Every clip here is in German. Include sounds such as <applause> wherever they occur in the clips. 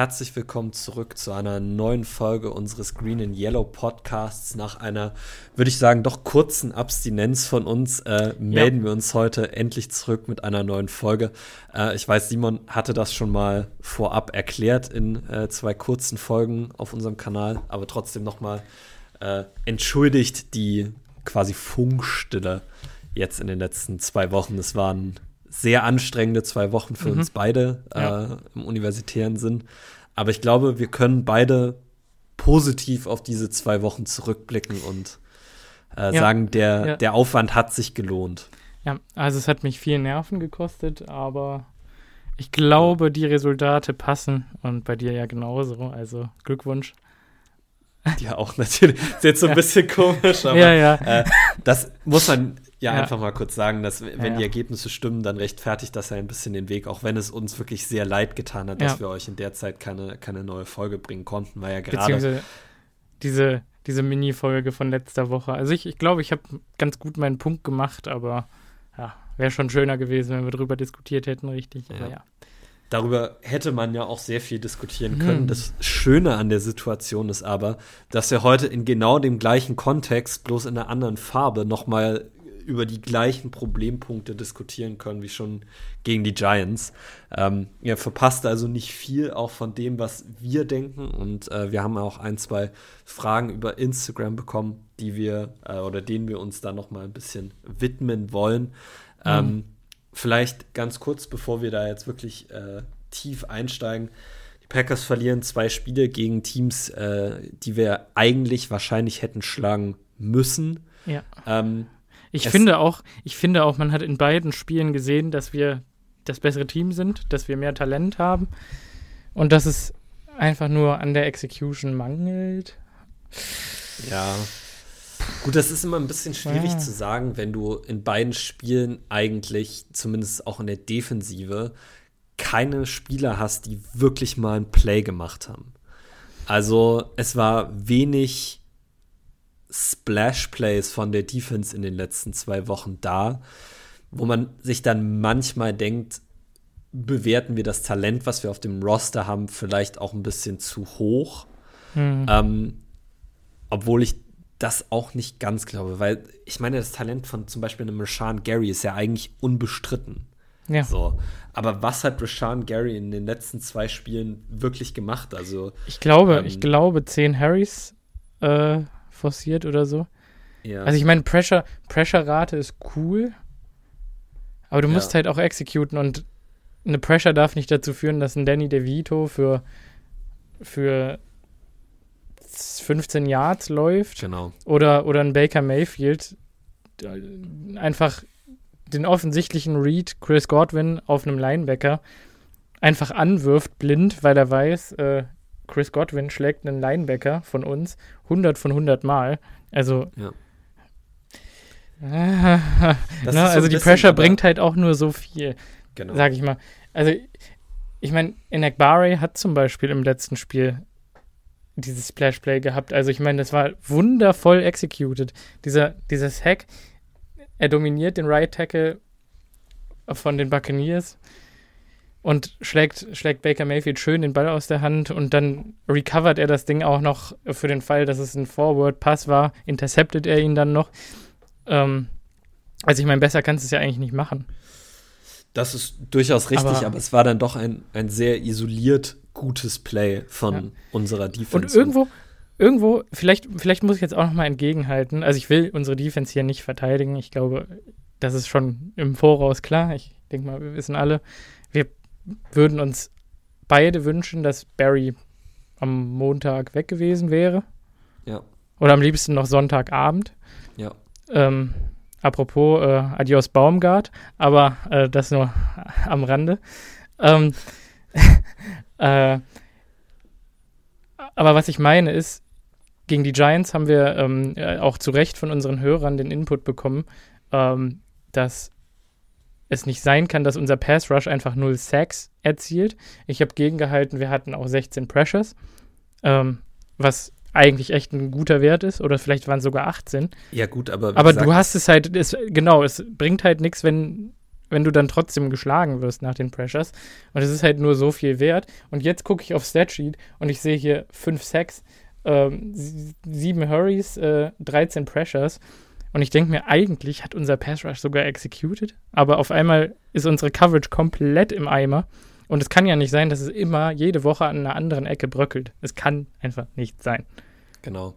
herzlich willkommen zurück zu einer neuen Folge unseres Green and Yellow Podcasts. Nach einer, würde ich sagen, doch kurzen Abstinenz von uns äh, melden ja. wir uns heute endlich zurück mit einer neuen Folge. Äh, ich weiß, Simon hatte das schon mal vorab erklärt in äh, zwei kurzen Folgen auf unserem Kanal, aber trotzdem nochmal äh, entschuldigt die quasi Funkstille jetzt in den letzten zwei Wochen. Es waren sehr anstrengende zwei Wochen für mhm. uns beide ja. äh, im universitären Sinn. Aber ich glaube, wir können beide positiv auf diese zwei Wochen zurückblicken und äh, ja. sagen, der, ja. der Aufwand hat sich gelohnt. Ja, also es hat mich viel Nerven gekostet, aber ich glaube, die Resultate passen und bei dir ja genauso. Also Glückwunsch. Ja, auch natürlich. Ist jetzt so ein bisschen komisch, <laughs> aber ja, ja. Äh, das muss man ja, ja, einfach mal kurz sagen, dass wenn ja, die Ergebnisse stimmen, dann rechtfertigt das ja ein bisschen den Weg, auch wenn es uns wirklich sehr leid getan hat, dass wir euch in der Zeit keine, keine neue Folge bringen konnten, weil ja gerade diese, diese Mini-Folge von letzter Woche. Also ich glaube, ich, glaub, ich habe ganz gut meinen Punkt gemacht, aber ja, wäre schon schöner gewesen, wenn wir darüber diskutiert hätten, richtig. Aber ja. Darüber hätte man ja auch sehr viel diskutieren können. Hm. Das Schöne an der Situation ist aber, dass wir heute in genau dem gleichen Kontext, bloß in einer anderen Farbe, nochmal über die gleichen Problempunkte diskutieren können wie schon gegen die Giants. Ähm, ihr verpasst also nicht viel auch von dem, was wir denken. Und äh, wir haben auch ein, zwei Fragen über Instagram bekommen, die wir äh, oder denen wir uns da noch mal ein bisschen widmen wollen. Mhm. Ähm, vielleicht ganz kurz, bevor wir da jetzt wirklich äh, tief einsteigen. Die Packers verlieren zwei Spiele gegen Teams, äh, die wir eigentlich wahrscheinlich hätten schlagen müssen. Ja. Ähm, ich finde auch, ich finde auch, man hat in beiden Spielen gesehen, dass wir das bessere Team sind, dass wir mehr Talent haben und dass es einfach nur an der Execution mangelt. Ja. Gut, das ist immer ein bisschen schwierig ja. zu sagen, wenn du in beiden Spielen eigentlich, zumindest auch in der Defensive, keine Spieler hast, die wirklich mal ein Play gemacht haben. Also es war wenig Splash-Plays von der Defense in den letzten zwei Wochen da, wo man sich dann manchmal denkt, bewerten wir das Talent, was wir auf dem Roster haben, vielleicht auch ein bisschen zu hoch. Mhm. Ähm, obwohl ich das auch nicht ganz glaube, weil ich meine, das Talent von zum Beispiel einem Rashawn Gary ist ja eigentlich unbestritten. Ja. So. Aber was hat Rashawn Gary in den letzten zwei Spielen wirklich gemacht? Also ich glaube, ähm, ich glaube, 10 Harrys äh, forciert oder so. Ja. Also ich meine, Pressure, Pressure-Rate ist cool, aber du ja. musst halt auch exekuten und eine Pressure darf nicht dazu führen, dass ein Danny DeVito für, für 15 Yards läuft. Genau. Oder, oder ein Baker Mayfield einfach den offensichtlichen Read Chris Godwin auf einem Linebacker einfach anwirft, blind, weil er weiß, äh, Chris Godwin schlägt einen Linebacker von uns 100 von 100 Mal. Also. Ja. <laughs> ne, so also die Pressure bringt halt auch nur so viel, genau. sag ich mal. Also ich meine, Enakbare hat zum Beispiel im letzten Spiel dieses Splash-Play gehabt. Also ich meine, das war wundervoll executed. Dieser, dieses Hack, er dominiert den Right Tackle von den Buccaneers und schlägt, schlägt Baker Mayfield schön den Ball aus der Hand und dann recovert er das Ding auch noch für den Fall, dass es ein Forward-Pass war, interceptet er ihn dann noch. Ähm, also ich meine, besser kannst du es ja eigentlich nicht machen. Das ist durchaus richtig, aber, aber, es war dann doch ein, ein sehr isoliert gutes Play von ja. unserer Defense. Und irgendwo, irgendwo, vielleicht, vielleicht muss ich jetzt auch noch mal entgegenhalten. Also ich will unsere Defense hier nicht verteidigen. Ich glaube, das ist schon im Voraus klar. Ich denke mal, wir wissen alle, würden uns beide wünschen, dass Barry am Montag weg gewesen wäre. Ja. Oder am liebsten noch Sonntagabend. Ja. Ähm, apropos äh, Adios Baumgart, aber äh, das nur am Rande. Ähm, <laughs> äh, aber was ich meine ist, gegen die Giants haben wir ähm, äh, auch zu Recht von unseren Hörern den Input bekommen, ähm, dass es nicht sein kann, dass unser Pass Rush einfach null Sacks erzielt. Ich habe gegengehalten, wir hatten auch 16 Pressures, ähm, was eigentlich echt ein guter Wert ist, oder vielleicht waren es sogar 18. Ja, gut, aber. Aber du hast es halt, es, genau, es bringt halt nichts, wenn, wenn du dann trotzdem geschlagen wirst nach den Pressures. Und es ist halt nur so viel wert. Und jetzt gucke ich auf Statsheet und ich sehe hier 5 Sacks, ähm, 7 Hurries, äh, 13 Pressures. Und ich denke mir, eigentlich hat unser Pass Rush sogar executed, aber auf einmal ist unsere Coverage komplett im Eimer. Und es kann ja nicht sein, dass es immer jede Woche an einer anderen Ecke bröckelt. Es kann einfach nicht sein. Genau.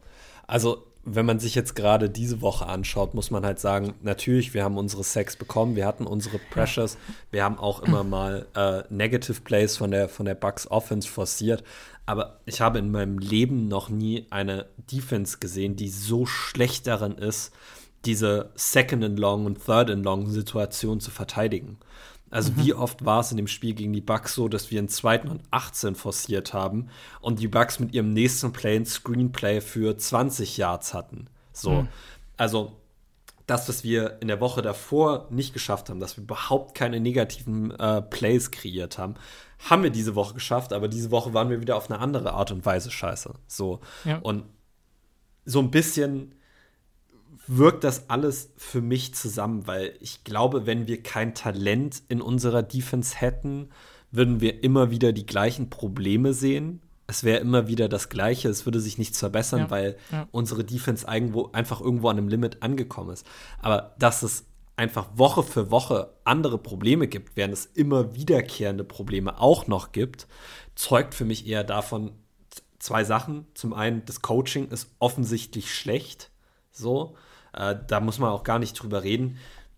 Also wenn man sich jetzt gerade diese Woche anschaut, muss man halt sagen, natürlich, wir haben unsere Sex bekommen, wir hatten unsere Pressures, wir haben auch immer <clears throat> mal äh, Negative Plays von der, von der Bucks Offense forciert, aber ich habe in meinem Leben noch nie eine Defense gesehen, die so schlecht darin ist, diese Second and Long und Third and Long Situation zu verteidigen. Also mhm. wie oft war es in dem Spiel gegen die Bucks so, dass wir einen zweiten und 18 forciert haben und die Bucks mit ihrem nächsten Play ein Screenplay für 20 Yards hatten. So. Mhm. Also das, was wir in der Woche davor nicht geschafft haben, dass wir überhaupt keine negativen äh, Plays kreiert haben, haben wir diese Woche geschafft, aber diese Woche waren wir wieder auf eine andere Art und Weise scheiße. So. Ja. Und so ein bisschen wirkt das alles für mich zusammen, weil ich glaube, wenn wir kein Talent in unserer Defense hätten, würden wir immer wieder die gleichen Probleme sehen. Es wäre immer wieder das Gleiche, es würde sich nichts verbessern, ja, weil ja. unsere Defense irgendwo, einfach irgendwo an einem Limit angekommen ist. Aber dass es einfach Woche für Woche andere Probleme gibt, während es immer wiederkehrende Probleme auch noch gibt, zeugt für mich eher davon zwei Sachen. Zum einen, das Coaching ist offensichtlich schlecht. So. Äh, da muss man auch gar nicht drüber reden.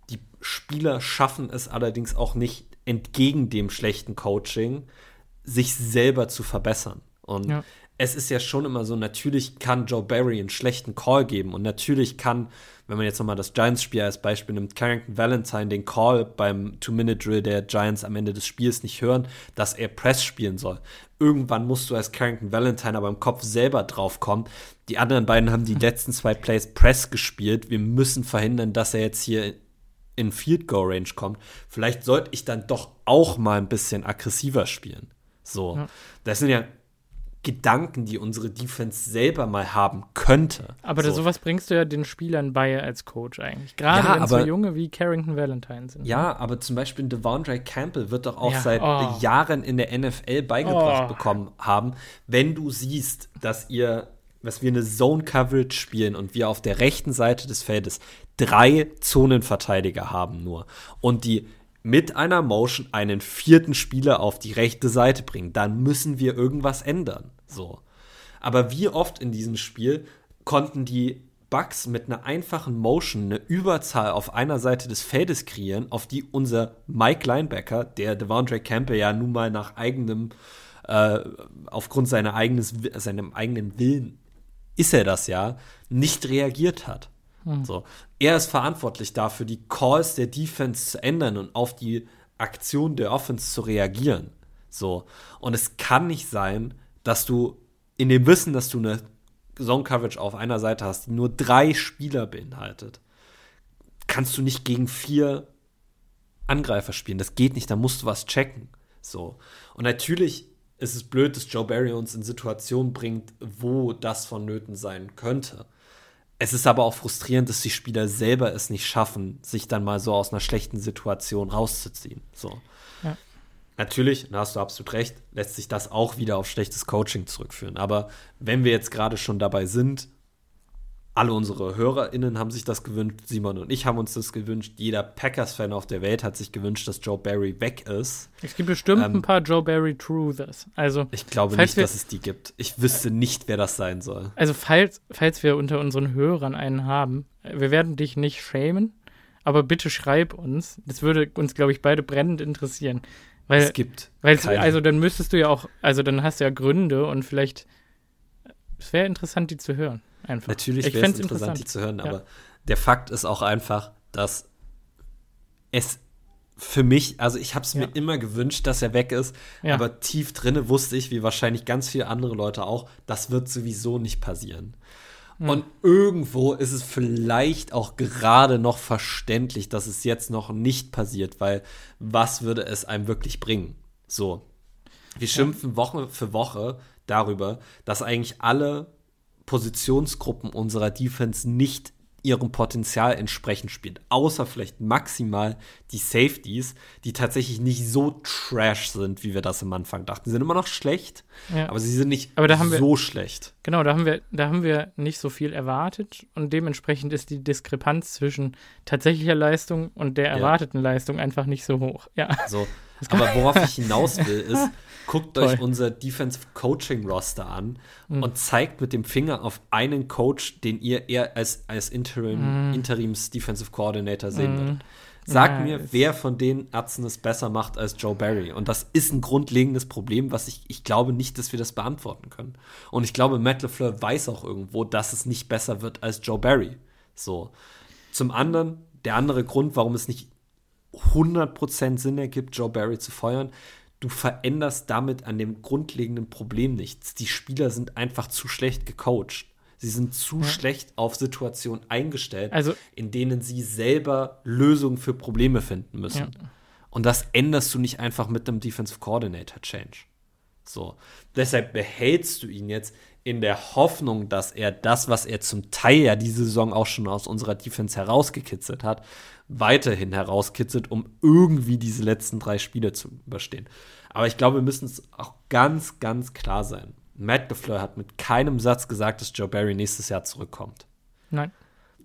Die Spieler schaffen es allerdings auch nicht, entgegen dem schlechten Coaching, sich selber zu verbessern. Und ja. es ist ja schon immer so, natürlich kann Joe Barry einen schlechten Call geben und natürlich kann, wenn man jetzt nochmal das Giants-Spiel als Beispiel nimmt, Carrington Valentine den Call beim Two-Minute-Drill der Giants am Ende des Spiels nicht hören, dass er Press spielen soll. Irgendwann musst du als Carrington Valentine aber im Kopf selber drauf kommen, die anderen beiden haben die <laughs> letzten zwei Plays Press gespielt. Wir müssen verhindern, dass er jetzt hier in Field Goal Range kommt. Vielleicht sollte ich dann doch auch mal ein bisschen aggressiver spielen. So. Ja. Das sind ja Gedanken, die unsere Defense selber mal haben könnte. Aber so. sowas bringst du ja den Spielern bei als Coach eigentlich. Gerade ja, wenn so junge wie Carrington Valentine sind. Ja, aber zum Beispiel Devondre Campbell wird doch auch ja, seit oh. Jahren in der NFL beigebracht oh. bekommen haben, wenn du siehst, dass ihr dass wir eine Zone Coverage spielen und wir auf der rechten Seite des Feldes drei Zonenverteidiger haben nur und die mit einer Motion einen vierten Spieler auf die rechte Seite bringen, dann müssen wir irgendwas ändern. So. Aber wie oft in diesem Spiel konnten die Bugs mit einer einfachen Motion eine Überzahl auf einer Seite des Feldes kreieren, auf die unser Mike Linebacker, der Devondre Campbell ja nun mal nach eigenem, äh, aufgrund seiner eigenes, seinem eigenen Willen ist er das ja, nicht reagiert hat. Hm. So. Er ist verantwortlich dafür, die Calls der Defense zu ändern und auf die Aktion der Offense zu reagieren. So. Und es kann nicht sein, dass du in dem Wissen, dass du eine Zone Coverage auf einer Seite hast, die nur drei Spieler beinhaltet, kannst du nicht gegen vier Angreifer spielen. Das geht nicht, da musst du was checken. So. Und natürlich ist es blöd, dass Joe Barry uns in Situationen bringt, wo das vonnöten sein könnte. Es ist aber auch frustrierend, dass die Spieler selber es nicht schaffen, sich dann mal so aus einer schlechten Situation rauszuziehen. So. Natürlich, da hast du absolut recht, lässt sich das auch wieder auf schlechtes Coaching zurückführen. Aber wenn wir jetzt gerade schon dabei sind, alle unsere HörerInnen haben sich das gewünscht, Simon und ich haben uns das gewünscht, jeder Packers-Fan auf der Welt hat sich gewünscht, dass Joe Barry weg ist. Es gibt bestimmt ähm, ein paar Joe Barry Truthers. Also, ich glaube nicht, wir, dass es die gibt. Ich wüsste nicht, wer das sein soll. Also, falls, falls wir unter unseren Hörern einen haben, wir werden dich nicht schämen, aber bitte schreib uns. Das würde uns, glaube ich, beide brennend interessieren. Weil, es gibt. Weil, also, dann müsstest du ja auch, also, dann hast du ja Gründe und vielleicht, es wäre interessant, die zu hören. Einfach. Natürlich wäre es interessant, die zu hören, ja. aber der Fakt ist auch einfach, dass es für mich, also ich habe es ja. mir immer gewünscht, dass er weg ist, ja. aber tief drinne wusste ich, wie wahrscheinlich ganz viele andere Leute auch, das wird sowieso nicht passieren. Mhm. Und irgendwo ist es vielleicht auch gerade noch verständlich, dass es jetzt noch nicht passiert, weil was würde es einem wirklich bringen? So. Wir schimpfen ja. Woche für Woche darüber, dass eigentlich alle Positionsgruppen unserer Defense nicht ihrem Potenzial entsprechend spielt. Außer vielleicht maximal die Safeties, die tatsächlich nicht so trash sind, wie wir das am Anfang dachten. Sie sind immer noch schlecht, ja. aber sie sind nicht so wir, schlecht. Genau, da haben, wir, da haben wir nicht so viel erwartet und dementsprechend ist die Diskrepanz zwischen tatsächlicher Leistung und der erwarteten ja. Leistung einfach nicht so hoch. Ja. So. Aber worauf ich <laughs> hinaus will, ist, guckt euch unser Defensive Coaching Roster an mhm. und zeigt mit dem Finger auf einen Coach, den ihr eher als, als Interim, mhm. Interims Defensive Coordinator sehen mhm. würdet. Sagt nice. mir, wer von den Ärzten es besser macht als Joe Barry. Und das ist ein grundlegendes Problem, was ich, ich glaube nicht, dass wir das beantworten können. Und ich glaube, Matt LeFleur weiß auch irgendwo, dass es nicht besser wird als Joe Barry. So. Zum anderen, der andere Grund, warum es nicht 100% Sinn ergibt, Joe Barry zu feuern, du veränderst damit an dem grundlegenden Problem nichts. Die Spieler sind einfach zu schlecht gecoacht. Sie sind zu ja. schlecht auf Situationen eingestellt, also, in denen sie selber Lösungen für Probleme finden müssen. Ja. Und das änderst du nicht einfach mit einem Defensive Coordinator Change. So. Deshalb behältst du ihn jetzt in der Hoffnung, dass er das, was er zum Teil ja diese Saison auch schon aus unserer Defense herausgekitzelt hat, weiterhin herauskitzelt, um irgendwie diese letzten drei Spiele zu überstehen. Aber ich glaube, wir müssen es auch ganz, ganz klar sein. Matt LeFleur hat mit keinem Satz gesagt, dass Joe Barry nächstes Jahr zurückkommt. Nein.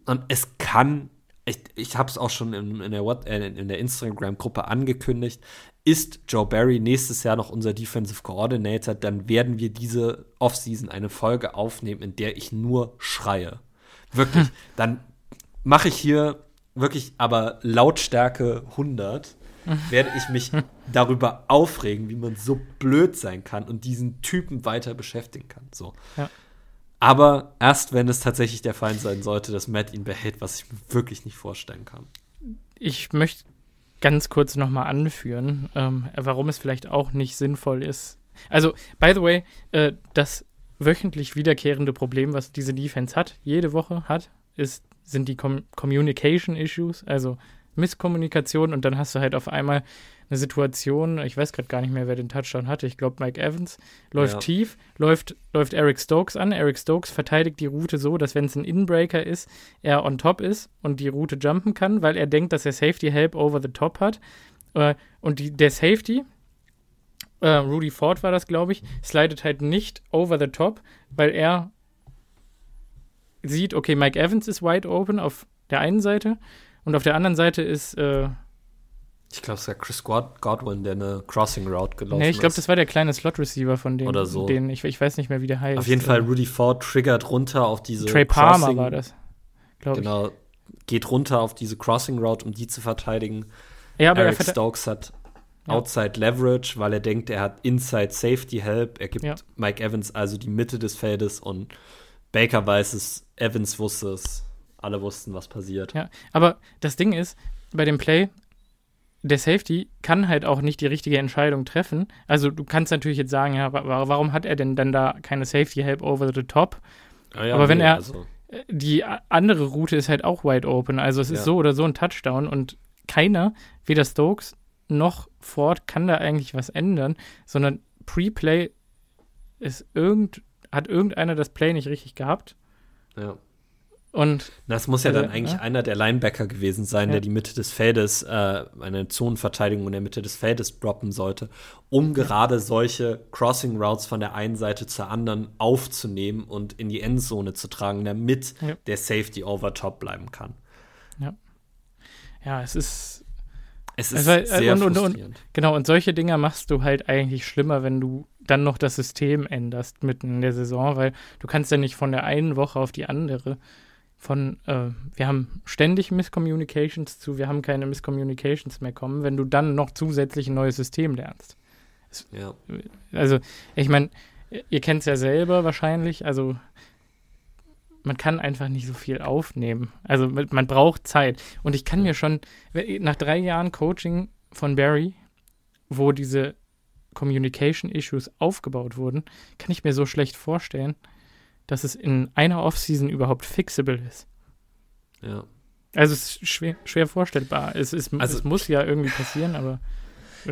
Und es kann, ich, ich habe es auch schon in, in der, äh, der Instagram-Gruppe angekündigt, ist Joe Barry nächstes Jahr noch unser Defensive Coordinator, dann werden wir diese Offseason eine Folge aufnehmen, in der ich nur schreie. Wirklich. <laughs> Dann mache ich hier wirklich aber Lautstärke 100 werde ich mich <laughs> darüber aufregen, wie man so blöd sein kann und diesen Typen weiter beschäftigen kann. So. Ja. Aber erst wenn es tatsächlich der Feind sein sollte, dass Matt ihn behält, was ich mir wirklich nicht vorstellen kann. Ich möchte ganz kurz nochmal anführen, ähm, warum es vielleicht auch nicht sinnvoll ist. Also, by the way, äh, das wöchentlich wiederkehrende Problem, was diese Defense hat, jede Woche hat, ist sind die Com Communication Issues, also Misskommunikation und dann hast du halt auf einmal eine Situation, ich weiß gerade gar nicht mehr, wer den Touchdown hatte, ich glaube Mike Evans, läuft ja. tief, läuft, läuft Eric Stokes an. Eric Stokes verteidigt die Route so, dass wenn es ein Inbreaker ist, er on top ist und die Route jumpen kann, weil er denkt, dass er Safety Help over the top hat. Äh, und die, der Safety, äh, Rudy Ford war das, glaube ich, slidet halt nicht over the top, weil er sieht, okay, Mike Evans ist wide open auf der einen Seite und auf der anderen Seite ist. Äh, ich glaube, es war Chris Godwin, der eine Crossing Route gelaufen. Nee, ich glaube, das war der kleine Slot-Receiver von denen. Oder so. Denen, ich, ich weiß nicht mehr, wie der heißt. Auf jeden Fall, Rudy Ford triggert runter auf diese Trey Palmer Crossing, war das, genau, ich. Geht runter auf diese Crossing Route, um die zu verteidigen. Ja, aber Eric Stokes hat ja. Outside Leverage, weil er denkt, er hat Inside Safety Help. Er gibt ja. Mike Evans also die Mitte des Feldes und Baker weiß es, Evans wusste es, alle wussten, was passiert. Ja, aber das Ding ist, bei dem Play, der Safety kann halt auch nicht die richtige Entscheidung treffen. Also du kannst natürlich jetzt sagen, ja, warum hat er denn dann da keine Safety Help over the top? Ah ja, aber wenn nee, er also. die andere Route ist halt auch wide open, also es ist ja. so oder so ein Touchdown und keiner, weder Stokes noch Ford, kann da eigentlich was ändern, sondern Pre-Play ist irgend hat irgendeiner das Play nicht richtig gehabt. Ja. Und das muss ja dann eigentlich ja? einer der Linebacker gewesen sein, ja. der die Mitte des Feldes, äh, eine Zonenverteidigung in der Mitte des Feldes droppen sollte, um gerade solche Crossing Routes von der einen Seite zur anderen aufzunehmen und in die Endzone zu tragen, damit ja. der Safety over top bleiben kann. Ja. Ja, es ist. Es ist also, sehr und. Und, und, genau, und solche Dinger machst du halt eigentlich schlimmer, wenn du dann noch das System änderst mitten in der Saison, weil du kannst ja nicht von der einen Woche auf die andere von, äh, wir haben ständig Misscommunications zu, wir haben keine Misscommunications mehr kommen, wenn du dann noch zusätzlich ein neues System lernst. Es, ja. Also, ich meine, ihr kennt es ja selber wahrscheinlich, also man kann einfach nicht so viel aufnehmen. Also man braucht Zeit. Und ich kann mir schon, nach drei Jahren Coaching von Barry, wo diese Communication Issues aufgebaut wurden, kann ich mir so schlecht vorstellen, dass es in einer Offseason überhaupt fixable ist. Ja. Also es ist schwer, schwer vorstellbar. Es, ist, also, es muss ja irgendwie passieren, aber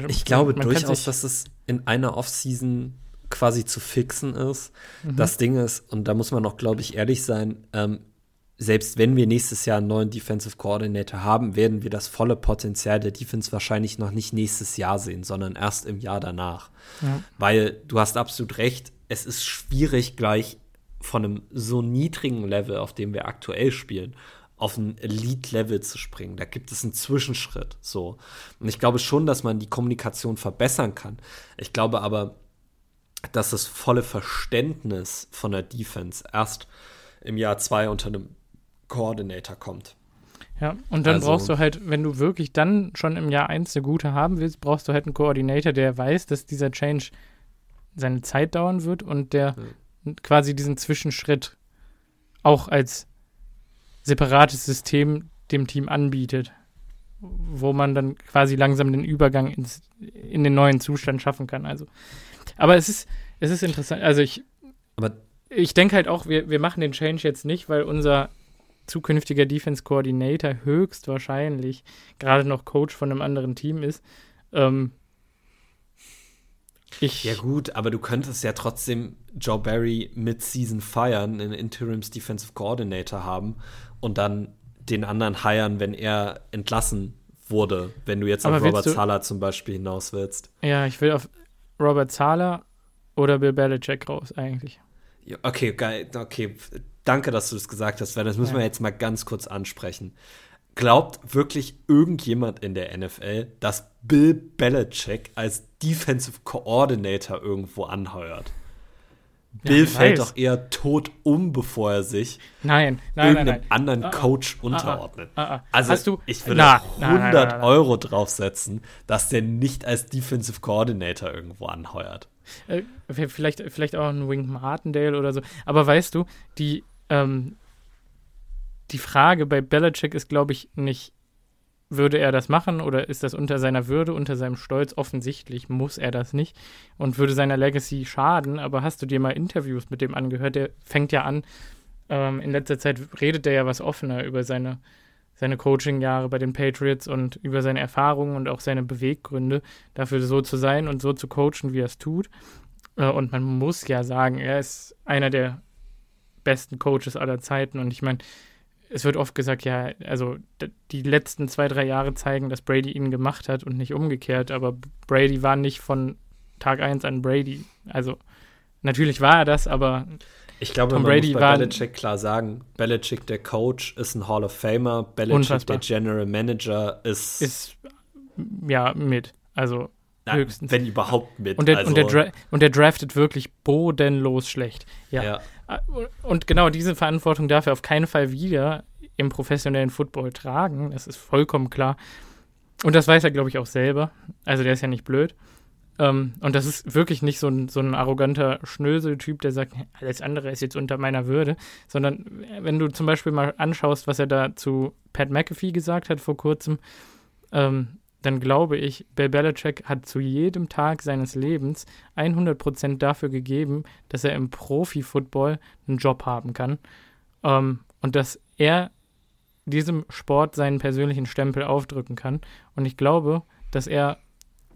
ich glaube durchaus, dass es in einer Offseason quasi zu fixen ist. Mhm. Das Ding ist, und da muss man auch, glaube ich, ehrlich sein, ähm, selbst wenn wir nächstes Jahr einen neuen Defensive Coordinator haben, werden wir das volle Potenzial der Defense wahrscheinlich noch nicht nächstes Jahr sehen, sondern erst im Jahr danach. Ja. Weil du hast absolut recht, es ist schwierig, gleich von einem so niedrigen Level, auf dem wir aktuell spielen, auf ein Elite-Level zu springen. Da gibt es einen Zwischenschritt. So. Und ich glaube schon, dass man die Kommunikation verbessern kann. Ich glaube aber, dass das volle Verständnis von der Defense erst im Jahr zwei unter einem Coordinator kommt. Ja, und dann also, brauchst du halt, wenn du wirklich dann schon im Jahr eins eine gute haben willst, brauchst du halt einen Coordinator, der weiß, dass dieser Change seine Zeit dauern wird und der ja. quasi diesen Zwischenschritt auch als separates System dem Team anbietet, wo man dann quasi langsam den Übergang ins, in den neuen Zustand schaffen kann. Also, aber es ist, es ist interessant. Also ich, aber ich denke halt auch, wir, wir machen den Change jetzt nicht, weil unser zukünftiger Defense Coordinator höchstwahrscheinlich gerade noch Coach von einem anderen Team ist. Ähm, ich ja gut, aber du könntest ja trotzdem Joe Barry mid-Season feiern, einen Interims Defensive Coordinator haben und dann den anderen hiren, wenn er entlassen wurde, wenn du jetzt auf Robert Zahler zum Beispiel hinaus willst. Ja, ich will auf Robert Zahler oder Bill Belichick raus eigentlich. Ja, okay, geil. Okay, danke, dass du das gesagt hast, weil das müssen ja. wir jetzt mal ganz kurz ansprechen. Glaubt wirklich irgendjemand in der NFL, dass Bill Belichick als Defensive Coordinator irgendwo anheuert? Bill ja, fällt doch eher tot um, bevor er sich nein, nein, irgendeinem nein, anderen ah, ah. Coach ah, unterordnet. Ah, ah, also Hast du, ich würde na, 100 na, Euro draufsetzen, dass der nicht als Defensive Coordinator irgendwo anheuert. Äh, vielleicht, vielleicht auch ein Wink Martindale oder so. Aber weißt du, die, ähm, die Frage bei Belichick ist, glaube ich, nicht, würde er das machen oder ist das unter seiner Würde, unter seinem Stolz? Offensichtlich muss er das nicht und würde seiner Legacy schaden. Aber hast du dir mal Interviews mit dem angehört? Der fängt ja an, ähm, in letzter Zeit redet er ja was offener über seine, seine Coaching-Jahre bei den Patriots und über seine Erfahrungen und auch seine Beweggründe, dafür so zu sein und so zu coachen, wie er es tut. Äh, und man muss ja sagen, er ist einer der besten Coaches aller Zeiten. Und ich meine, es wird oft gesagt, ja, also die letzten zwei, drei Jahre zeigen, dass Brady ihn gemacht hat und nicht umgekehrt, aber Brady war nicht von Tag 1 an Brady. Also natürlich war er das, aber ich glaube, Tom man Brady muss bei Belichick klar sagen, Belichick der Coach ist ein Hall of Famer, Belichick unfassbar. der General Manager ist ist ja mit, also Nein, höchstens. Wenn überhaupt mit. Und der, also. und, der und der draftet wirklich bodenlos schlecht. Ja. ja. Und genau diese Verantwortung darf er auf keinen Fall wieder im professionellen Football tragen. Das ist vollkommen klar. Und das weiß er, glaube ich, auch selber. Also der ist ja nicht blöd. Um, ähm, und das ist wirklich nicht so ein, so ein arroganter Schnösel-Typ, der sagt, alles andere ist jetzt unter meiner Würde, sondern wenn du zum Beispiel mal anschaust, was er da zu Pat McAfee gesagt hat vor kurzem, ähm, dann glaube ich, Bill Belichick hat zu jedem Tag seines Lebens 100% dafür gegeben, dass er im Profi-Football einen Job haben kann ähm, und dass er diesem Sport seinen persönlichen Stempel aufdrücken kann. Und ich glaube, dass er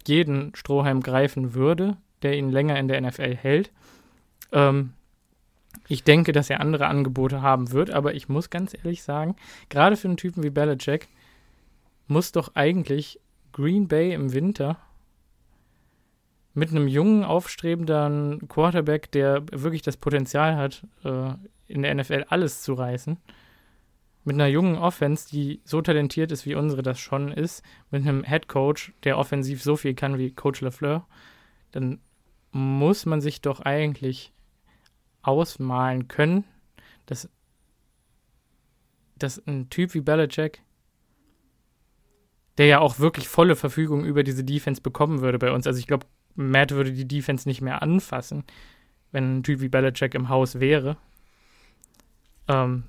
jeden Strohhalm greifen würde, der ihn länger in der NFL hält. Ähm, ich denke, dass er andere Angebote haben wird, aber ich muss ganz ehrlich sagen, gerade für einen Typen wie Belichick muss doch eigentlich Green Bay im Winter mit einem jungen, aufstrebenden Quarterback, der wirklich das Potenzial hat, äh, in der NFL alles zu reißen, mit einer jungen Offense, die so talentiert ist, wie unsere das schon ist, mit einem Head Coach, der offensiv so viel kann wie Coach LaFleur, dann muss man sich doch eigentlich ausmalen können, dass, dass ein Typ wie Belichick der ja auch wirklich volle Verfügung über diese Defense bekommen würde bei uns. Also ich glaube, Matt würde die Defense nicht mehr anfassen, wenn ein Typ wie Belichick im Haus wäre. Ähm,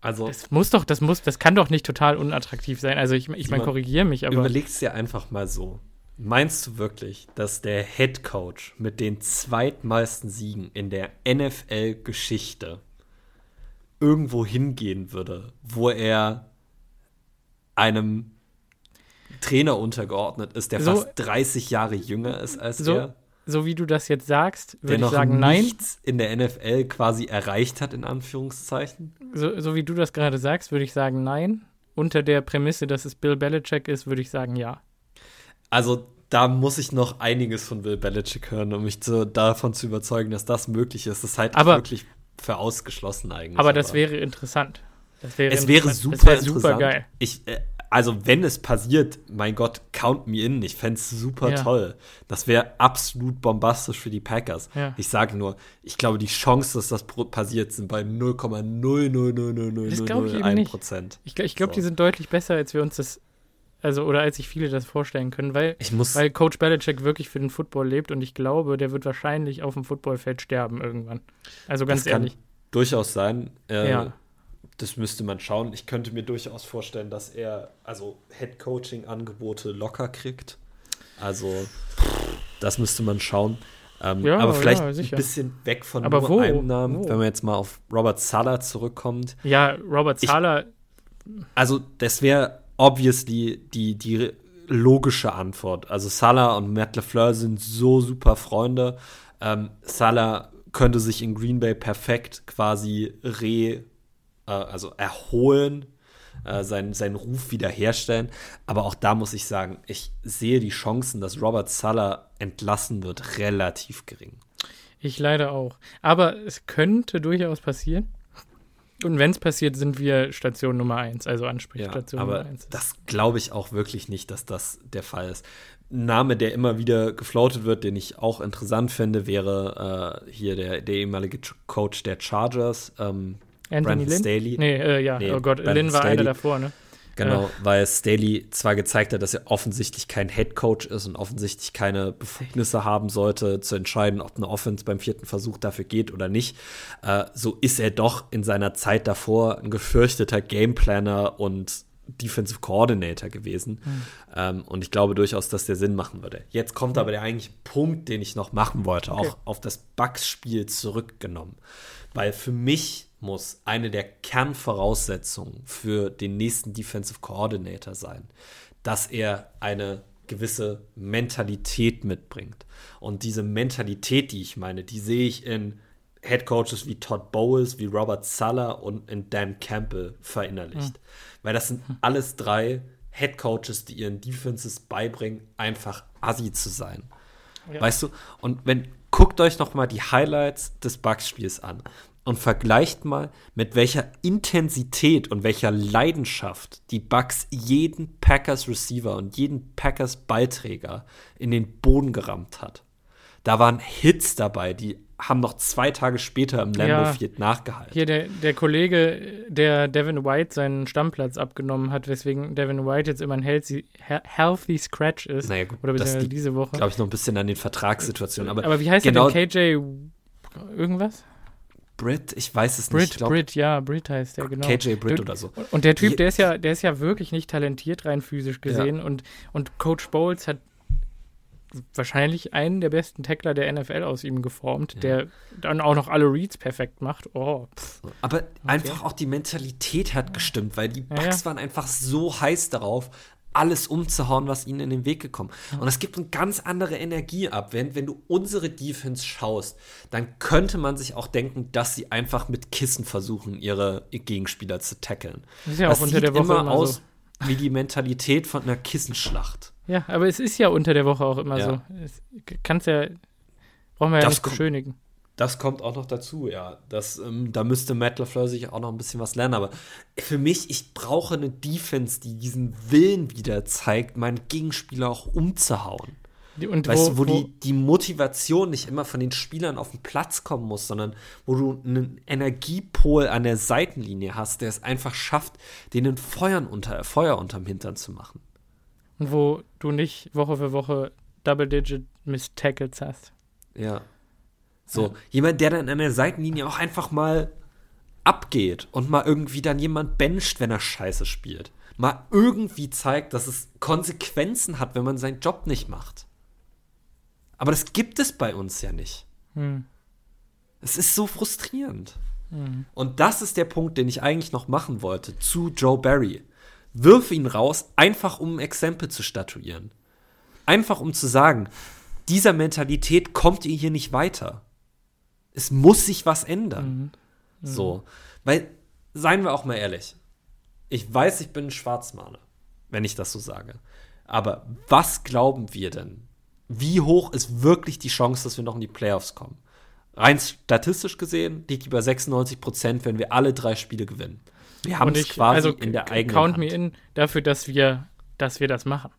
also das muss doch, das muss, das kann doch nicht total unattraktiv sein. Also ich, ich meine, korrigiere mich, aber überleg's dir einfach mal so. Meinst du wirklich, dass der Head Coach mit den zweitmeisten Siegen in der NFL-Geschichte irgendwo hingehen würde, wo er einem Trainer untergeordnet ist, der so, fast 30 Jahre jünger ist als so, er. so wie du das jetzt sagst, würde ich sagen, nein. nichts in der NFL quasi erreicht hat, in Anführungszeichen? So, so wie du das gerade sagst, würde ich sagen, nein. Unter der Prämisse, dass es Bill Belichick ist, würde ich sagen, ja. Also da muss ich noch einiges von Bill Belichick hören, um mich zu, davon zu überzeugen, dass das möglich ist. Das halte ich aber, wirklich für ausgeschlossen eigentlich. Aber das aber. wäre interessant. Das wäre es wäre super, wär super geil. Ich, äh, also wenn es passiert, mein Gott, count me in. Ich fände es super ja. toll. Das wäre absolut bombastisch für die Packers. Ja. Ich sage nur, ich glaube, die Chance, dass das passiert, sind bei 0,0000001 Prozent. Ich, ich glaube, so. die sind deutlich besser, als wir uns das, also oder als sich viele das vorstellen können, weil, weil Coach Belichick wirklich für den Football lebt und ich glaube, der wird wahrscheinlich auf dem Footballfeld sterben irgendwann. Also ganz das ehrlich. Kann durchaus sein. Äh, ja das müsste man schauen. Ich könnte mir durchaus vorstellen, dass er also Head-Coaching-Angebote locker kriegt. Also, das müsste man schauen. Ähm, ja, aber vielleicht ja, ein bisschen weg von aber nur wo? einem Namen, wo? wenn man jetzt mal auf Robert Sala zurückkommt. Ja, Robert Sala. also, das wäre obviously die, die logische Antwort. Also, Salah und Matt LeFleur sind so super Freunde. Ähm, Salah könnte sich in Green Bay perfekt quasi re äh, also erholen, äh, seinen, seinen Ruf wiederherstellen. Aber auch da muss ich sagen, ich sehe die Chancen, dass Robert Suller entlassen wird, relativ gering. Ich leider auch. Aber es könnte durchaus passieren. Und wenn es passiert, sind wir Station Nummer 1, also Ansprechstation ja, Nummer 1. Das glaube ich auch wirklich nicht, dass das der Fall ist. Ein Name, der immer wieder gefloatet wird, den ich auch interessant finde, wäre äh, hier der, der ehemalige Coach der Chargers, ähm, Anthony Brandon Lynn? Staley. Nee, äh, ja, nee, oh Gott, Brandon Lynn war Staley. einer davor, ne? Genau, ja. weil Staley zwar gezeigt hat, dass er offensichtlich kein Head Coach ist und offensichtlich keine Befugnisse haben sollte, zu entscheiden, ob eine Offense beim vierten Versuch dafür geht oder nicht, äh, so ist er doch in seiner Zeit davor ein gefürchteter Gameplanner und Defensive Coordinator gewesen. Mhm. Ähm, und ich glaube durchaus, dass der Sinn machen würde. Jetzt kommt aber der eigentliche Punkt, den ich noch machen wollte, okay. auch auf das Bugs-Spiel zurückgenommen. Weil für mich muss eine der Kernvoraussetzungen für den nächsten Defensive Coordinator sein, dass er eine gewisse Mentalität mitbringt. Und diese Mentalität, die ich meine, die sehe ich in Head Coaches wie Todd Bowles, wie Robert Sala und in Dan Campbell verinnerlicht. Mhm. Weil das sind alles drei Head Coaches, die ihren Defenses beibringen, einfach assi zu sein. Ja. Weißt du? Und wenn guckt euch noch mal die Highlights des Bugs-Spiels an und vergleicht mal, mit welcher Intensität und welcher Leidenschaft die Bucks jeden Packers Receiver und jeden Packers Ballträger in den Boden gerammt hat. Da waren Hits dabei, die haben noch zwei Tage später im Lambo ja, Field nachgehalten. Hier der, der Kollege, der Devin White seinen Stammplatz abgenommen hat, weswegen Devin White jetzt immer ein healthy, healthy Scratch ist. Naja, gut, oder das diese Woche. Glaube ich noch ein bisschen an den Vertragssituationen. Aber, aber wie heißt genau, der denn? KJ irgendwas? Brit, ich weiß es Brit, nicht. Glaub, Brit, ja, Brit heißt der, genau. KJ Brit oder so. Und der Typ, der ist ja, der ist ja wirklich nicht talentiert, rein physisch gesehen. Ja. Und, und Coach Bowles hat wahrscheinlich einen der besten Tackler der NFL aus ihm geformt, ja. der dann auch noch alle Reads perfekt macht. Oh, pff. Aber okay. einfach auch die Mentalität hat gestimmt, weil die Bucks ja, waren einfach so heiß darauf, alles umzuhauen, was ihnen in den Weg gekommen. Und das gibt eine ganz andere Energie ab. Wenn, wenn du unsere Defense schaust, dann könnte man sich auch denken, dass sie einfach mit Kissen versuchen, ihre Gegenspieler zu tackeln. Das ist ja das auch unter der Woche immer, immer aus so. wie die Mentalität von einer Kissenschlacht. Ja, aber es ist ja unter der Woche auch immer ja. so. Kannst ja, brauchen wir ja das nicht beschönigen. Das kommt auch noch dazu, ja. Das, ähm, da müsste Matt LaFleur sich auch noch ein bisschen was lernen. Aber für mich, ich brauche eine Defense, die diesen Willen wieder zeigt, meinen Gegenspieler auch umzuhauen. Und weißt wo, du, wo, wo, die, die Motivation nicht immer von den Spielern auf den Platz kommen muss, sondern wo du einen Energiepol an der Seitenlinie hast, der es einfach schafft, denen Feuern unter, Feuer unterm Hintern zu machen. Und wo du nicht Woche für Woche Double-Digit Miss Tackles hast. Ja. So, jemand, der dann an der Seitenlinie auch einfach mal abgeht und mal irgendwie dann jemand bencht, wenn er scheiße spielt. Mal irgendwie zeigt, dass es Konsequenzen hat, wenn man seinen Job nicht macht. Aber das gibt es bei uns ja nicht. Hm. Es ist so frustrierend. Hm. Und das ist der Punkt, den ich eigentlich noch machen wollte zu Joe Barry. Wirf ihn raus, einfach um ein Exempel zu statuieren. Einfach um zu sagen, dieser Mentalität kommt ihr hier nicht weiter. Es muss sich was ändern. Mhm. Mhm. So. Weil, seien wir auch mal ehrlich, ich weiß, ich bin ein Schwarzmaler, wenn ich das so sage. Aber was glauben wir denn? Wie hoch ist wirklich die Chance, dass wir noch in die Playoffs kommen? Rein statistisch gesehen liegt über 96 Prozent, wenn wir alle drei Spiele gewinnen. Wir haben es quasi also in der eigenen count Hand. me in dafür, dass wir, dass wir das machen.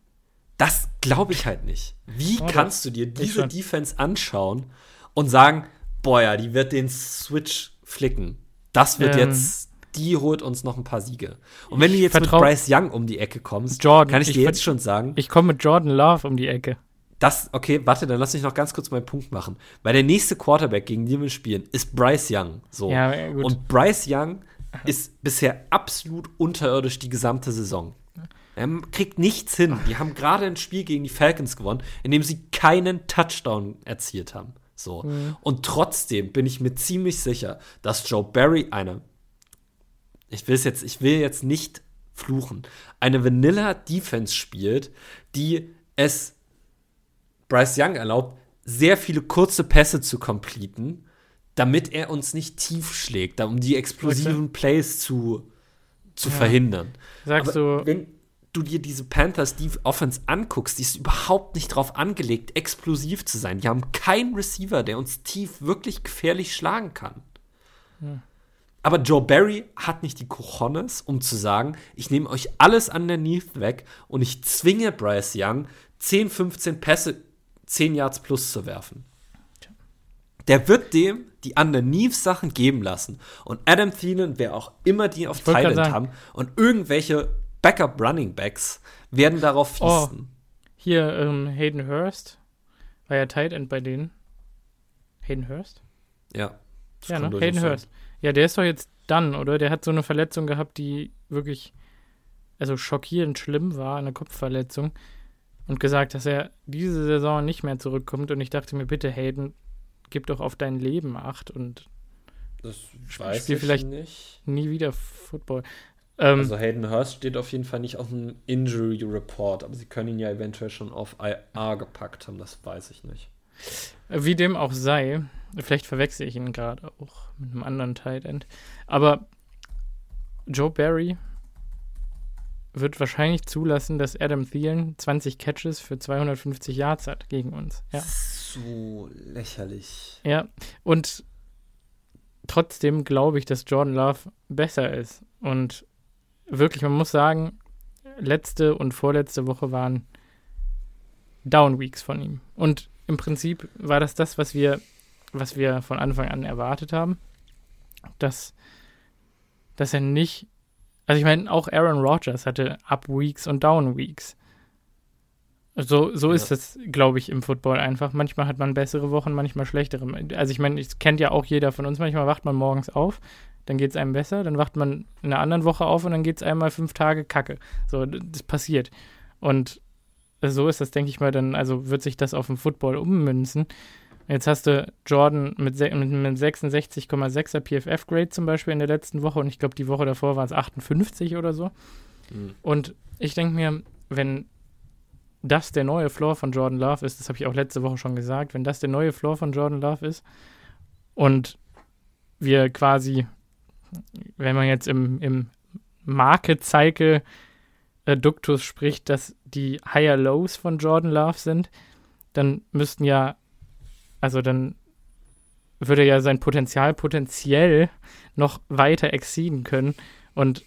Das glaube ich halt nicht. Wie oh, kannst du dir diese Defense anschauen und sagen, boah, ja, die wird den Switch flicken. Das wird ähm, jetzt, die holt uns noch ein paar Siege. Und wenn du jetzt mit Bryce Young um die Ecke kommst, Jordan, kann ich, ich dir jetzt schon sagen. Ich komme mit Jordan Love um die Ecke. Das, okay, warte, dann lass mich noch ganz kurz meinen Punkt machen. Weil der nächste Quarterback, gegen den wir spielen, ist Bryce Young. So. Ja, gut. Und Bryce Young ist bisher absolut unterirdisch die gesamte Saison. Er kriegt nichts hin. Die haben gerade ein Spiel gegen die Falcons gewonnen, in dem sie keinen Touchdown erzielt haben. So. Mhm. Und trotzdem bin ich mir ziemlich sicher, dass Joe Barry eine, ich will jetzt, ich will jetzt nicht fluchen, eine Vanilla Defense spielt, die es Bryce Young erlaubt, sehr viele kurze Pässe zu completen, damit er uns nicht tief schlägt, um die explosiven Plays zu, zu ja. verhindern. Sagst Aber du. Wenn du dir diese Panthers die Offense anguckst, die ist überhaupt nicht darauf angelegt, explosiv zu sein. Die haben keinen Receiver, der uns tief wirklich gefährlich schlagen kann. Ja. Aber Joe Barry hat nicht die Cojones, um zu sagen, ich nehme euch alles underneath weg und ich zwinge Bryce Young, 10, 15 Pässe 10 Yards plus zu werfen. Der wird dem die Underneath-Sachen geben lassen. Und Adam Thielen, wer auch immer die auf Thailand haben, und irgendwelche Backup-Running Backs werden darauf fließen. Oh, hier ähm, Hayden Hurst war ja Tight End bei denen. Hayden Hurst? Ja. Ja, ne? Hayden Hurst. Ja, der ist doch jetzt dann, oder? Der hat so eine Verletzung gehabt, die wirklich also schockierend schlimm war, eine Kopfverletzung und gesagt, dass er diese Saison nicht mehr zurückkommt. Und ich dachte mir, bitte, Hayden, gib doch auf dein Leben Acht und das weiß spiel vielleicht nicht. nie wieder Football. Ähm, also Hayden Hurst steht auf jeden Fall nicht auf dem Injury Report, aber sie können ihn ja eventuell schon auf IR gepackt haben, das weiß ich nicht. Wie dem auch sei, vielleicht verwechsel ich ihn gerade auch mit einem anderen Tight End, aber Joe Barry wird wahrscheinlich zulassen, dass Adam Thielen 20 Catches für 250 Yards hat gegen uns. Ja. So lächerlich. Ja, und trotzdem glaube ich, dass Jordan Love besser ist. Und wirklich, man muss sagen, letzte und vorletzte Woche waren Down Weeks von ihm. Und im Prinzip war das das, was wir, was wir von Anfang an erwartet haben. Dass, dass er nicht also ich meine, auch Aaron Rodgers hatte Up-Weeks und Down-Weeks. So, so ja. ist es, glaube ich, im Football einfach. Manchmal hat man bessere Wochen, manchmal schlechtere. Also ich meine, es kennt ja auch jeder von uns. Manchmal wacht man morgens auf, dann geht es einem besser, dann wacht man in einer anderen Woche auf und dann geht es einmal fünf Tage Kacke. So, das passiert. Und so ist das, denke ich mal, dann, also wird sich das auf den Football ummünzen. Jetzt hast du Jordan mit, mit einem 66,6er PFF-Grade zum Beispiel in der letzten Woche und ich glaube, die Woche davor waren es 58 oder so. Mhm. Und ich denke mir, wenn das der neue Floor von Jordan Love ist, das habe ich auch letzte Woche schon gesagt, wenn das der neue Floor von Jordan Love ist und wir quasi, wenn man jetzt im, im Market Cycle äh, spricht, dass die Higher Lows von Jordan Love sind, dann müssten ja also dann würde ja sein Potenzial potenziell noch weiter exceeden können. Und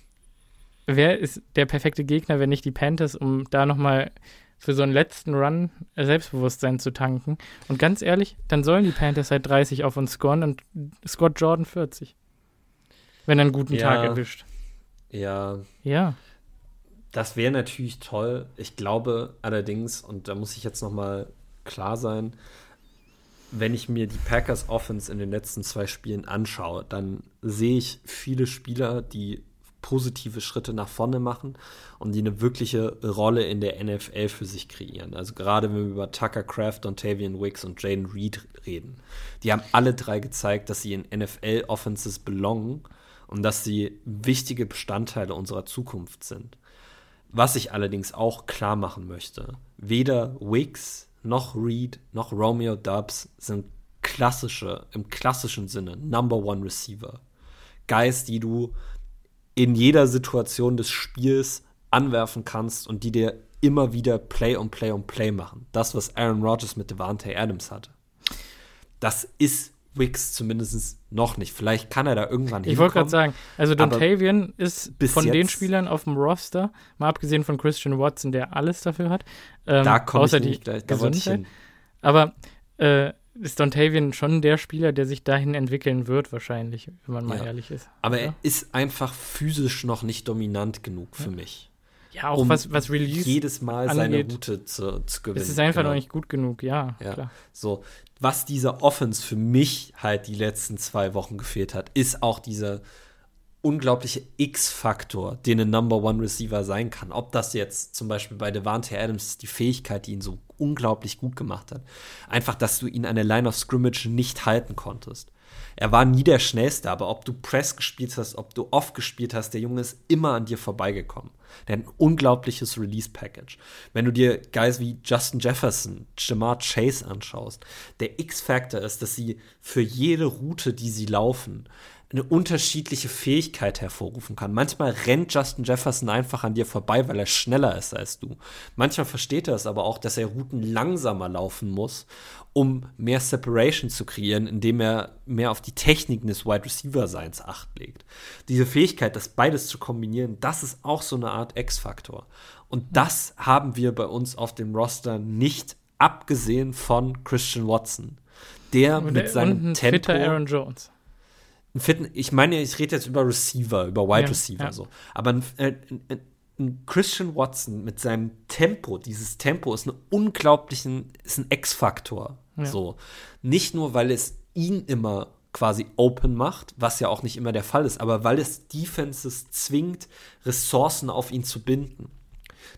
wer ist der perfekte Gegner, wenn nicht die Panthers, um da nochmal für so einen letzten Run Selbstbewusstsein zu tanken? Und ganz ehrlich, dann sollen die Panthers halt 30 auf uns scoren und Scott Jordan 40. Wenn er einen guten ja, Tag erwischt. Ja. Ja. Das wäre natürlich toll. Ich glaube allerdings, und da muss ich jetzt nochmal klar sein, wenn ich mir die Packers Offense in den letzten zwei Spielen anschaue, dann sehe ich viele Spieler, die positive Schritte nach vorne machen und die eine wirkliche Rolle in der NFL für sich kreieren. Also gerade wenn wir über Tucker Craft, Dontavian Wicks und Jaden Reed reden. Die haben alle drei gezeigt, dass sie in NFL-Offenses belongen und dass sie wichtige Bestandteile unserer Zukunft sind. Was ich allerdings auch klar machen möchte, weder Wicks noch Reed, noch Romeo Dubs sind klassische, im klassischen Sinne, Number One Receiver. Guys, die du in jeder Situation des Spiels anwerfen kannst und die dir immer wieder Play on Play on Play machen. Das, was Aaron Rodgers mit Devante Adams hatte. Das ist Wicks zumindest noch nicht. Vielleicht kann er da irgendwann Ich wollte gerade sagen, also Dontavian ist von den Spielern auf dem Roster, mal abgesehen von Christian Watson, der alles dafür hat, ähm, da außer ich nicht, die da, Gesundheit. Aber äh, ist Dontavian schon der Spieler, der sich dahin entwickeln wird, wahrscheinlich, wenn man mal ja. ehrlich ist. Aber oder? er ist einfach physisch noch nicht dominant genug für ja. mich. Ja, auch um was, was Release jedes Mal angeht, seine Route zu, zu gewinnen. Es ist einfach genau. noch nicht gut genug, ja, ja. Klar. So, was dieser Offense für mich halt die letzten zwei Wochen gefehlt hat, ist auch dieser unglaubliche X-Faktor, den ein Number One Receiver sein kann. Ob das jetzt zum Beispiel bei Devante Adams die Fähigkeit, die ihn so unglaublich gut gemacht hat, einfach, dass du ihn an der Line of Scrimmage nicht halten konntest. Er war nie der Schnellste, aber ob du Press gespielt hast, ob du Off gespielt hast, der Junge ist immer an dir vorbeigekommen. Der hat ein unglaubliches Release-Package. Wenn du dir Guys wie Justin Jefferson, Jamar Chase anschaust, der X-Factor ist, dass sie für jede Route, die sie laufen, eine unterschiedliche Fähigkeit hervorrufen kann. Manchmal rennt Justin Jefferson einfach an dir vorbei, weil er schneller ist als du. Manchmal versteht er es aber auch, dass er Routen langsamer laufen muss, um mehr Separation zu kreieren, indem er mehr auf die Techniken des Wide Receiver Seins acht legt. Diese Fähigkeit, das beides zu kombinieren, das ist auch so eine Art X-Faktor. Und das haben wir bei uns auf dem Roster nicht abgesehen von Christian Watson, der und mit seinem Tempo Aaron Jones ein fitten, ich meine, ich rede jetzt über Receiver, über Wide ja, Receiver ja. so. Aber ein, ein, ein, Christian Watson mit seinem Tempo, dieses Tempo ist ein unglaublichen, ist ein X-Faktor. Ja. So. Nicht nur, weil es ihn immer quasi open macht, was ja auch nicht immer der Fall ist, aber weil es Defenses zwingt, Ressourcen auf ihn zu binden.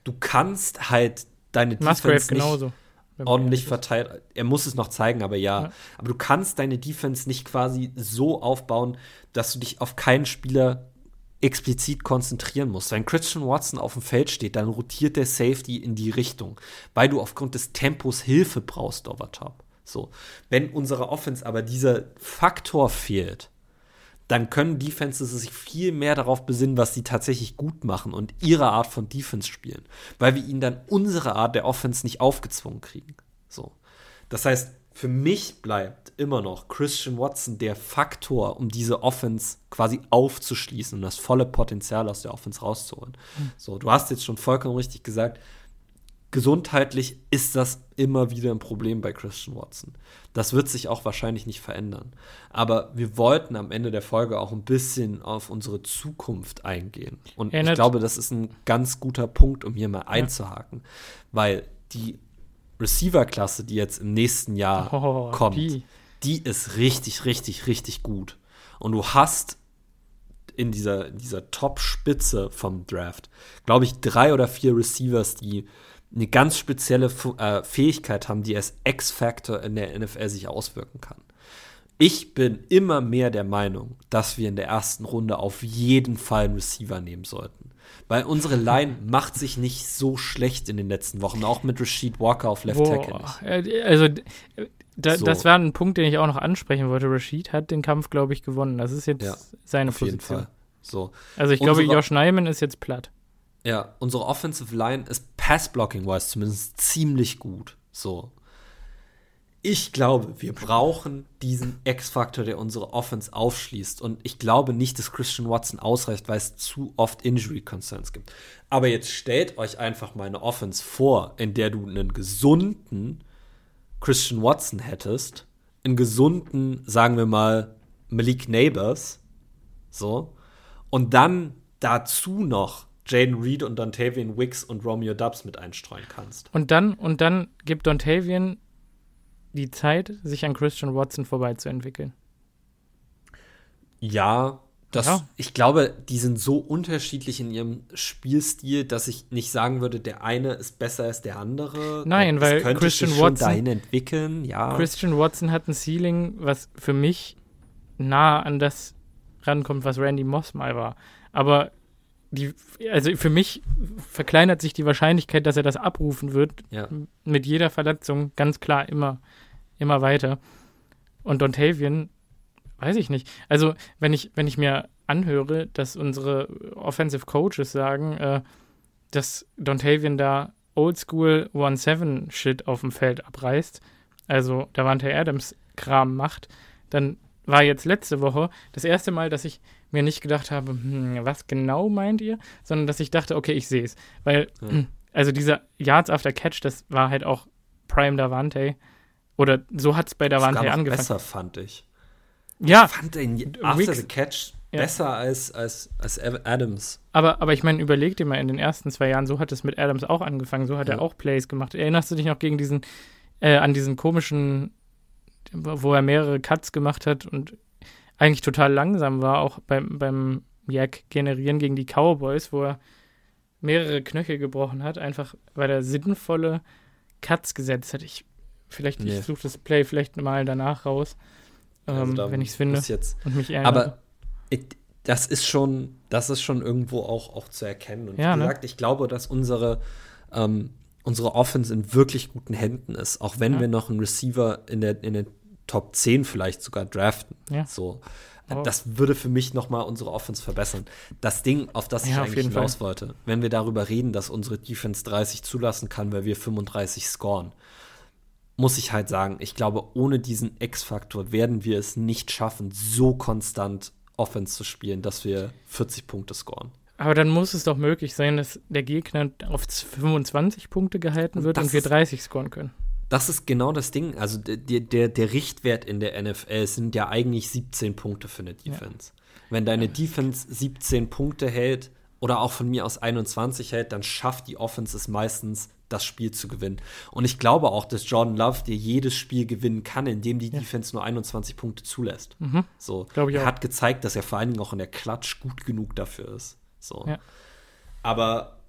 Du kannst halt deine Musgrave Defense nicht, genauso ordentlich verteilt. Er muss es noch zeigen, aber ja. ja. Aber du kannst deine Defense nicht quasi so aufbauen, dass du dich auf keinen Spieler explizit konzentrieren musst. Wenn Christian Watson auf dem Feld steht, dann rotiert der Safety in die Richtung, weil du aufgrund des Tempos Hilfe brauchst over top. So. Wenn unserer Offense aber dieser Faktor fehlt, dann können Defenses sich viel mehr darauf besinnen, was sie tatsächlich gut machen und ihre Art von Defense spielen, weil wir ihnen dann unsere Art der Offense nicht aufgezwungen kriegen. So. Das heißt, für mich bleibt immer noch Christian Watson der Faktor, um diese Offense quasi aufzuschließen und das volle Potenzial aus der Offense rauszuholen. Mhm. So, du hast jetzt schon vollkommen richtig gesagt, gesundheitlich ist das immer wieder ein Problem bei Christian Watson. Das wird sich auch wahrscheinlich nicht verändern. Aber wir wollten am Ende der Folge auch ein bisschen auf unsere Zukunft eingehen. Und Erinnert. ich glaube, das ist ein ganz guter Punkt, um hier mal ja. einzuhaken. Weil die Receiver-Klasse, die jetzt im nächsten Jahr oh, kommt, die. die ist richtig, richtig, richtig gut. Und du hast in dieser, in dieser Top-Spitze vom Draft, glaube ich, drei oder vier Receivers, die eine ganz spezielle äh, Fähigkeit haben, die als X-Factor in der NFL sich auswirken kann. Ich bin immer mehr der Meinung, dass wir in der ersten Runde auf jeden Fall einen Receiver nehmen sollten. Weil unsere Line <laughs> macht sich nicht so schlecht in den letzten Wochen, auch mit Rashid Walker auf Left Tackle. Äh, also da, so. das war ein Punkt, den ich auch noch ansprechen wollte. Rashid hat den Kampf, glaube ich, gewonnen. Das ist jetzt ja, seine auf Position. Jeden Fall. So. Also ich unsere, glaube, Josh Neiman ist jetzt platt. Ja, unsere Offensive Line ist Pass-Blocking-wise zumindest ziemlich gut. So. Ich glaube, wir brauchen diesen X-Faktor, der unsere Offense aufschließt. Und ich glaube nicht, dass Christian Watson ausreicht, weil es zu oft Injury-Concerns gibt. Aber jetzt stellt euch einfach mal eine Offense vor, in der du einen gesunden Christian Watson hättest, einen gesunden, sagen wir mal, Malik Neighbors, so, und dann dazu noch Jaden Reed und Dontavian Wicks und Romeo Dubs mit einstreuen kannst. Und dann, und dann gibt Dontavian die Zeit, sich an Christian Watson vorbeizuentwickeln. Ja, das, ja. ich glaube, die sind so unterschiedlich in ihrem Spielstil, dass ich nicht sagen würde, der eine ist besser als der andere. Nein, das weil Christian Watson dahin entwickeln, ja. Christian Watson hat ein Ceiling, was für mich nah an das rankommt, was Randy Moss mal war. Aber die, also für mich verkleinert sich die Wahrscheinlichkeit, dass er das abrufen wird, ja. mit jeder Verletzung ganz klar immer, immer weiter. Und Dontavian, weiß ich nicht. Also, wenn ich, wenn ich mir anhöre, dass unsere Offensive Coaches sagen, äh, dass Dontavian da Oldschool 1-7-Shit auf dem Feld abreißt, also Davante Adams Kram macht, dann war jetzt letzte Woche das erste Mal, dass ich mir nicht gedacht habe, hm, was genau meint ihr, sondern dass ich dachte, okay, ich sehe es. Weil, ja. Hm, also dieser Yards after Catch, das war halt auch Prime Davante. Oder so hat es bei Davante angefangen. besser, fand ich. Ja. Ich fand den After the Catch ja. besser als, als, als Adams. Aber, aber ich meine, überleg dir mal, in den ersten zwei Jahren, so hat es mit Adams auch angefangen, so hat ja. er auch Plays gemacht. Erinnerst du dich noch gegen diesen, äh, an diesen komischen, wo er mehrere Cuts gemacht hat und eigentlich total langsam war, auch beim, beim Jack generieren gegen die Cowboys, wo er mehrere Knöchel gebrochen hat, einfach weil er sinnvolle Cuts gesetzt hat. Ich, vielleicht, nee. ich suche das Play vielleicht mal danach raus, ähm, also wenn ich es finde. Jetzt, und mich erinnere. Aber das ist schon, das ist schon irgendwo auch, auch zu erkennen. Und ja, wie ne? gesagt, ne? ich glaube, dass unsere, ähm, unsere Offense in wirklich guten Händen ist, auch wenn ja. wir noch einen Receiver in der, in der Top 10 vielleicht sogar draften. Ja. So. Oh. Das würde für mich noch mal unsere Offense verbessern. Das Ding, auf das ich ja, eigentlich hinaus Fall. wollte, wenn wir darüber reden, dass unsere Defense 30 zulassen kann, weil wir 35 scoren, muss ich halt sagen, ich glaube, ohne diesen X-Faktor werden wir es nicht schaffen, so konstant Offense zu spielen, dass wir 40 Punkte scoren. Aber dann muss es doch möglich sein, dass der Gegner auf 25 Punkte gehalten wird und, und wir 30 scoren können. Das ist genau das Ding. Also der, der, der Richtwert in der NFL sind ja eigentlich 17 Punkte für eine Defense. Ja. Wenn deine Defense 17 Punkte hält oder auch von mir aus 21 hält, dann schafft die Offense es meistens, das Spiel zu gewinnen. Und ich glaube auch, dass Jordan Love dir jedes Spiel gewinnen kann, indem die ja. Defense nur 21 Punkte zulässt. Mhm. So, ich er auch. hat gezeigt, dass er vor allen Dingen auch in der Klatsch gut genug dafür ist. So. Ja. Aber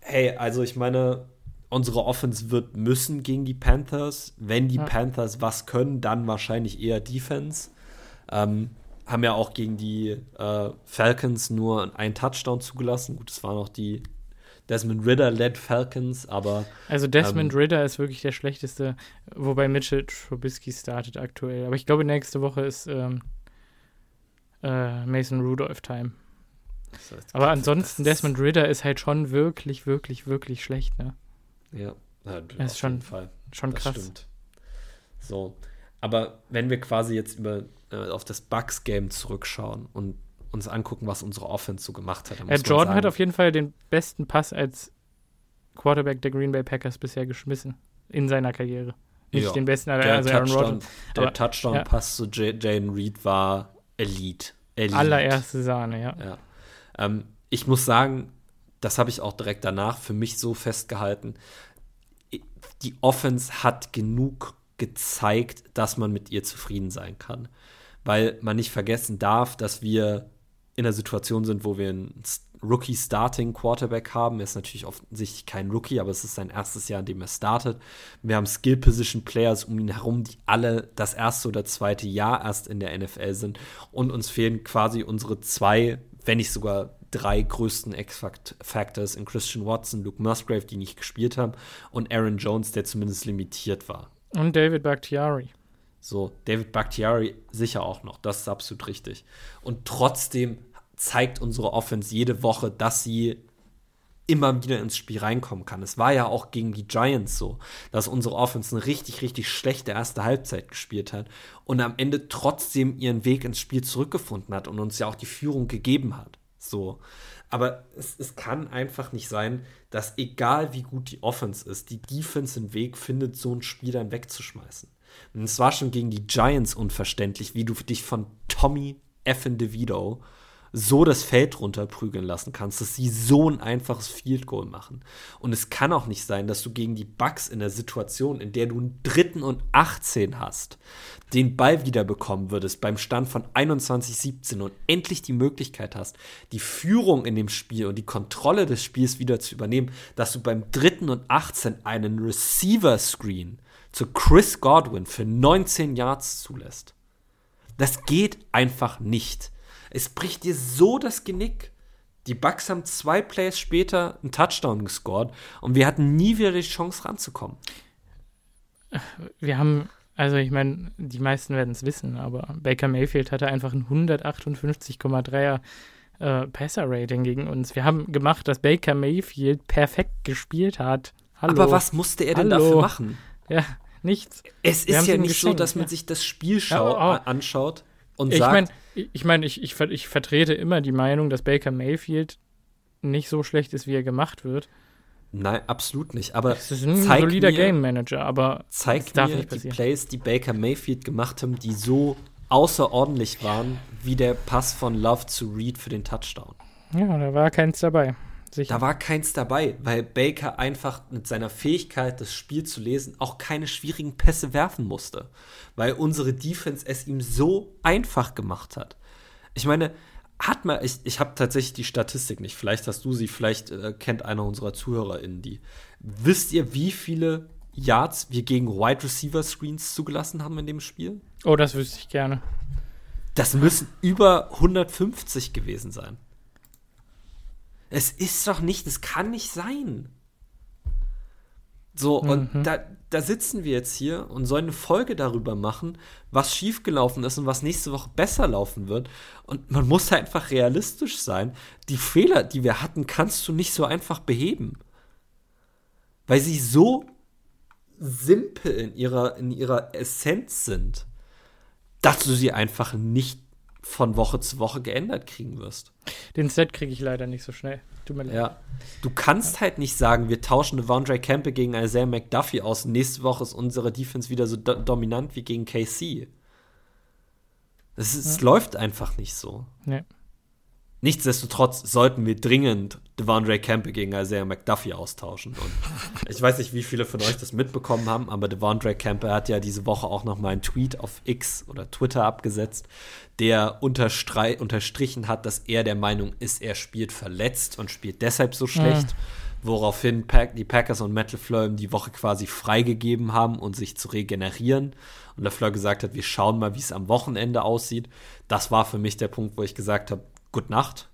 hey, also ich meine, unsere Offense wird müssen gegen die Panthers. Wenn die ja. Panthers was können, dann wahrscheinlich eher Defense. Ähm, haben ja auch gegen die äh, Falcons nur einen Touchdown zugelassen. Gut, es waren auch die Desmond Ritter-led Falcons, aber. Also Desmond ähm, Ritter ist wirklich der schlechteste, wobei Mitchell Trubisky startet aktuell. Aber ich glaube, nächste Woche ist ähm, äh, Mason Rudolph Time. Das heißt, aber ansonsten, Desmond Ritter ist halt schon wirklich, wirklich, wirklich schlecht, ne? Ja, ja das ist schon, Fall. schon krass. Das stimmt. So, aber wenn wir quasi jetzt über äh, auf das Bucks-Game zurückschauen und uns angucken, was unsere Offense so gemacht hat. Ja, Jordan sagen, hat auf jeden Fall den besten Pass als Quarterback der Green Bay Packers bisher geschmissen in seiner Karriere. Nicht ja, den besten, der also Aaron Rodgers. Der Touchdown-Pass ja. zu Jalen Reed war Elite. Elite. Allererste Sahne, ja. ja. Ähm, ich muss sagen, das habe ich auch direkt danach für mich so festgehalten. Die Offense hat genug gezeigt, dass man mit ihr zufrieden sein kann. Weil man nicht vergessen darf, dass wir in einer Situation sind, wo wir einen Rookie-Starting-Quarterback haben. Er ist natürlich offensichtlich kein Rookie, aber es ist sein erstes Jahr, in dem er startet. Wir haben Skill-Position-Players um ihn herum, die alle das erste oder zweite Jahr erst in der NFL sind. Und uns fehlen quasi unsere zwei, wenn nicht sogar drei größten X-Factors in Christian Watson, Luke Musgrave, die nicht gespielt haben, und Aaron Jones, der zumindest limitiert war. Und David Bakhtiari. So, David Bakhtiari sicher auch noch, das ist absolut richtig. Und trotzdem zeigt unsere Offense jede Woche, dass sie immer wieder ins Spiel reinkommen kann. Es war ja auch gegen die Giants so, dass unsere Offense eine richtig, richtig schlechte erste Halbzeit gespielt hat und am Ende trotzdem ihren Weg ins Spiel zurückgefunden hat und uns ja auch die Führung gegeben hat. So. Aber es, es kann einfach nicht sein, dass egal wie gut die Offense ist, die Defense den Weg findet, so ein Spiel dann wegzuschmeißen. Und es war schon gegen die Giants unverständlich, wie du dich von Tommy F. So das Feld runterprügeln lassen kannst, dass sie so ein einfaches Field Goal machen. Und es kann auch nicht sein, dass du gegen die Bucks in der Situation, in der du einen dritten und 18 hast, den Ball wiederbekommen würdest beim Stand von 21-17 und endlich die Möglichkeit hast, die Führung in dem Spiel und die Kontrolle des Spiels wieder zu übernehmen, dass du beim dritten und 18 einen Receiver Screen zu Chris Godwin für 19 Yards zulässt. Das geht einfach nicht. Es bricht dir so das Genick. Die Bucks haben zwei Plays später einen Touchdown gescored und wir hatten nie wieder die Chance ranzukommen. Wir haben, also ich meine, die meisten werden es wissen, aber Baker Mayfield hatte einfach ein 158,3er äh, Passer-Rating gegen uns. Wir haben gemacht, dass Baker Mayfield perfekt gespielt hat. Hallo. Aber was musste er denn Hallo. dafür machen? Ja, nichts. Es ist ja nicht geschenkt, so, dass man ja. sich das Spiel ja, anschaut und ich sagt. Mein, ich meine, ich, ich, ich vertrete immer die Meinung, dass Baker Mayfield nicht so schlecht ist, wie er gemacht wird. Nein, absolut nicht. Aber es ist ein solider mir, Game Manager, aber zeig mir die Plays, die Baker Mayfield gemacht haben, die so außerordentlich waren, wie der Pass von Love zu Reed für den Touchdown. Ja, da war keins dabei. Sicher. Da war keins dabei, weil Baker einfach mit seiner Fähigkeit, das Spiel zu lesen, auch keine schwierigen Pässe werfen musste. Weil unsere Defense es ihm so einfach gemacht hat. Ich meine, hat man, ich, ich habe tatsächlich die Statistik nicht. Vielleicht hast du sie, vielleicht äh, kennt einer unserer ZuhörerInnen die. Wisst ihr, wie viele Yards wir gegen Wide Receiver Screens zugelassen haben in dem Spiel? Oh, das wüsste ich gerne. Das müssen über 150 gewesen sein. Es ist doch nicht, es kann nicht sein. So, mhm. und da, da sitzen wir jetzt hier und sollen eine Folge darüber machen, was schiefgelaufen ist und was nächste Woche besser laufen wird. Und man muss einfach realistisch sein. Die Fehler, die wir hatten, kannst du nicht so einfach beheben. Weil sie so simpel in ihrer, in ihrer Essenz sind, dass du sie einfach nicht von Woche zu Woche geändert kriegen wirst. Den Set kriege ich leider nicht so schnell. Tut mir leid. Ja. Du kannst ja. halt nicht sagen, wir tauschen Devondre Campbell gegen Isaiah McDuffie aus nächste Woche ist unsere Defense wieder so do dominant wie gegen KC. Es, ja. läuft einfach nicht so. Nee. Nichtsdestotrotz sollten wir dringend Devondre Campbell gegen Isaiah McDuffie austauschen. Und ich weiß nicht, wie viele von euch das mitbekommen haben, aber Devondre Campbell hat ja diese Woche auch noch mal einen Tweet auf X oder Twitter abgesetzt, der unterstrichen hat, dass er der Meinung ist, er spielt verletzt und spielt deshalb so schlecht. Mhm. Woraufhin die Packers und Metal Fleur ihm die Woche quasi freigegeben haben, um sich zu regenerieren. Und LeFleur gesagt hat, wir schauen mal, wie es am Wochenende aussieht. Das war für mich der Punkt, wo ich gesagt habe, Good Nacht.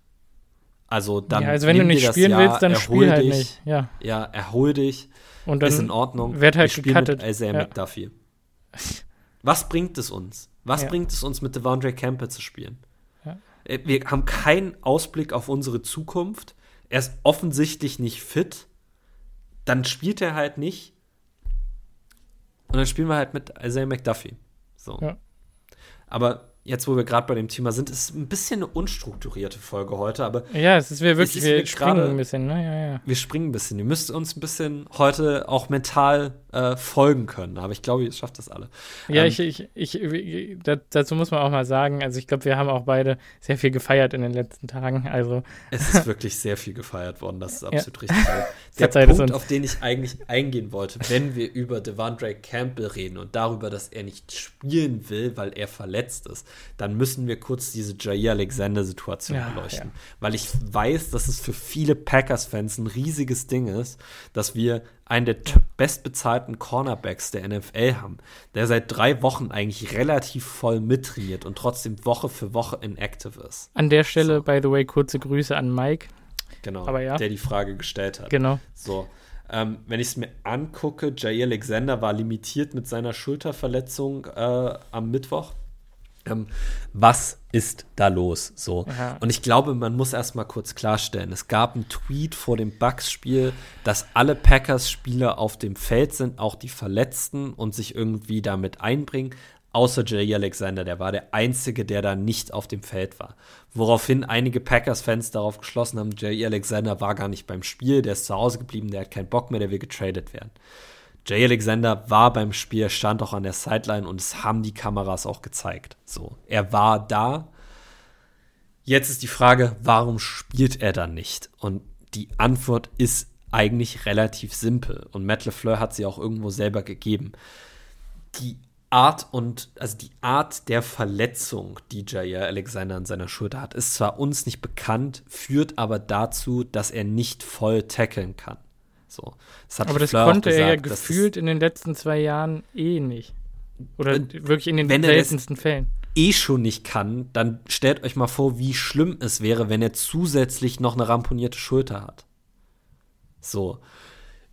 Also dann. Ja, also wenn du nicht spielen Jahr, willst, dann spiel halt dich, nicht. Ja. ja, erhol dich. Und dann ist in Ordnung. Wird halt Wir mit Isaiah ja. McDuffie. Was bringt es uns? Was ja. bringt es uns, mit Devondre Campbell zu spielen? Ja. Äh, wir haben keinen Ausblick auf unsere Zukunft. Er ist offensichtlich nicht fit. Dann spielt er halt nicht. Und dann spielen wir halt mit Isaiah McDuffie. So. Ja. Aber jetzt, wo wir gerade bei dem Thema sind, ist ein bisschen eine unstrukturierte Folge heute, aber. Ja, es ist wir wirklich, wir springen grade, ein bisschen, ne? Ja, ja. Wir springen ein bisschen. Ihr müsst uns ein bisschen heute auch mental äh, folgen können, aber ich glaube, ihr schafft das alle. Ja, ähm, ich, ich, ich, dazu muss man auch mal sagen, also ich glaube, wir haben auch beide sehr viel gefeiert in den letzten Tagen, also. Es ist wirklich sehr viel gefeiert worden, das ist <laughs> absolut ja. richtig. <laughs> Der Verzeiht Punkt, auf den ich eigentlich eingehen wollte, wenn wir über Devondre Campbell reden und darüber, dass er nicht spielen will, weil er verletzt ist, dann müssen wir kurz diese Jair Alexander-Situation ja, beleuchten. Ja. Weil ich weiß, dass es für viele Packers-Fans ein riesiges Ding ist, dass wir einen der bestbezahlten Cornerbacks der NFL haben, der seit drei Wochen eigentlich relativ voll mittrainiert und trotzdem Woche für Woche inactive ist. An der Stelle, so. by the way, kurze Grüße an Mike. Genau, Aber ja. der die Frage gestellt hat. Genau. So. Ähm, wenn ich es mir angucke, Jair Alexander war limitiert mit seiner Schulterverletzung äh, am Mittwoch ähm, was ist da los? So. Aha. Und ich glaube, man muss erstmal kurz klarstellen: Es gab einen Tweet vor dem Bucks-Spiel, dass alle Packers-Spieler auf dem Feld sind, auch die Verletzten und sich irgendwie damit einbringen. Außer Jay Alexander, der war der Einzige, der da nicht auf dem Feld war. Woraufhin einige Packers-Fans darauf geschlossen haben, Jay Alexander war gar nicht beim Spiel, der ist zu Hause geblieben, der hat keinen Bock mehr, der will getradet werden. Jay Alexander war beim Spiel, stand auch an der Sideline und es haben die Kameras auch gezeigt. So, er war da. Jetzt ist die Frage, warum spielt er dann nicht? Und die Antwort ist eigentlich relativ simpel und Matt LeFleur hat sie auch irgendwo selber gegeben. Die Art und also die Art der Verletzung, die Jair Alexander an seiner Schulter hat, ist zwar uns nicht bekannt, führt aber dazu, dass er nicht voll tackeln kann. So. Das Aber das Fleur konnte gesagt, er ja gefühlt in den letzten zwei Jahren eh nicht. Oder wirklich in den seltensten Fällen. eh schon nicht kann, dann stellt euch mal vor, wie schlimm es wäre, wenn er zusätzlich noch eine ramponierte Schulter hat. So.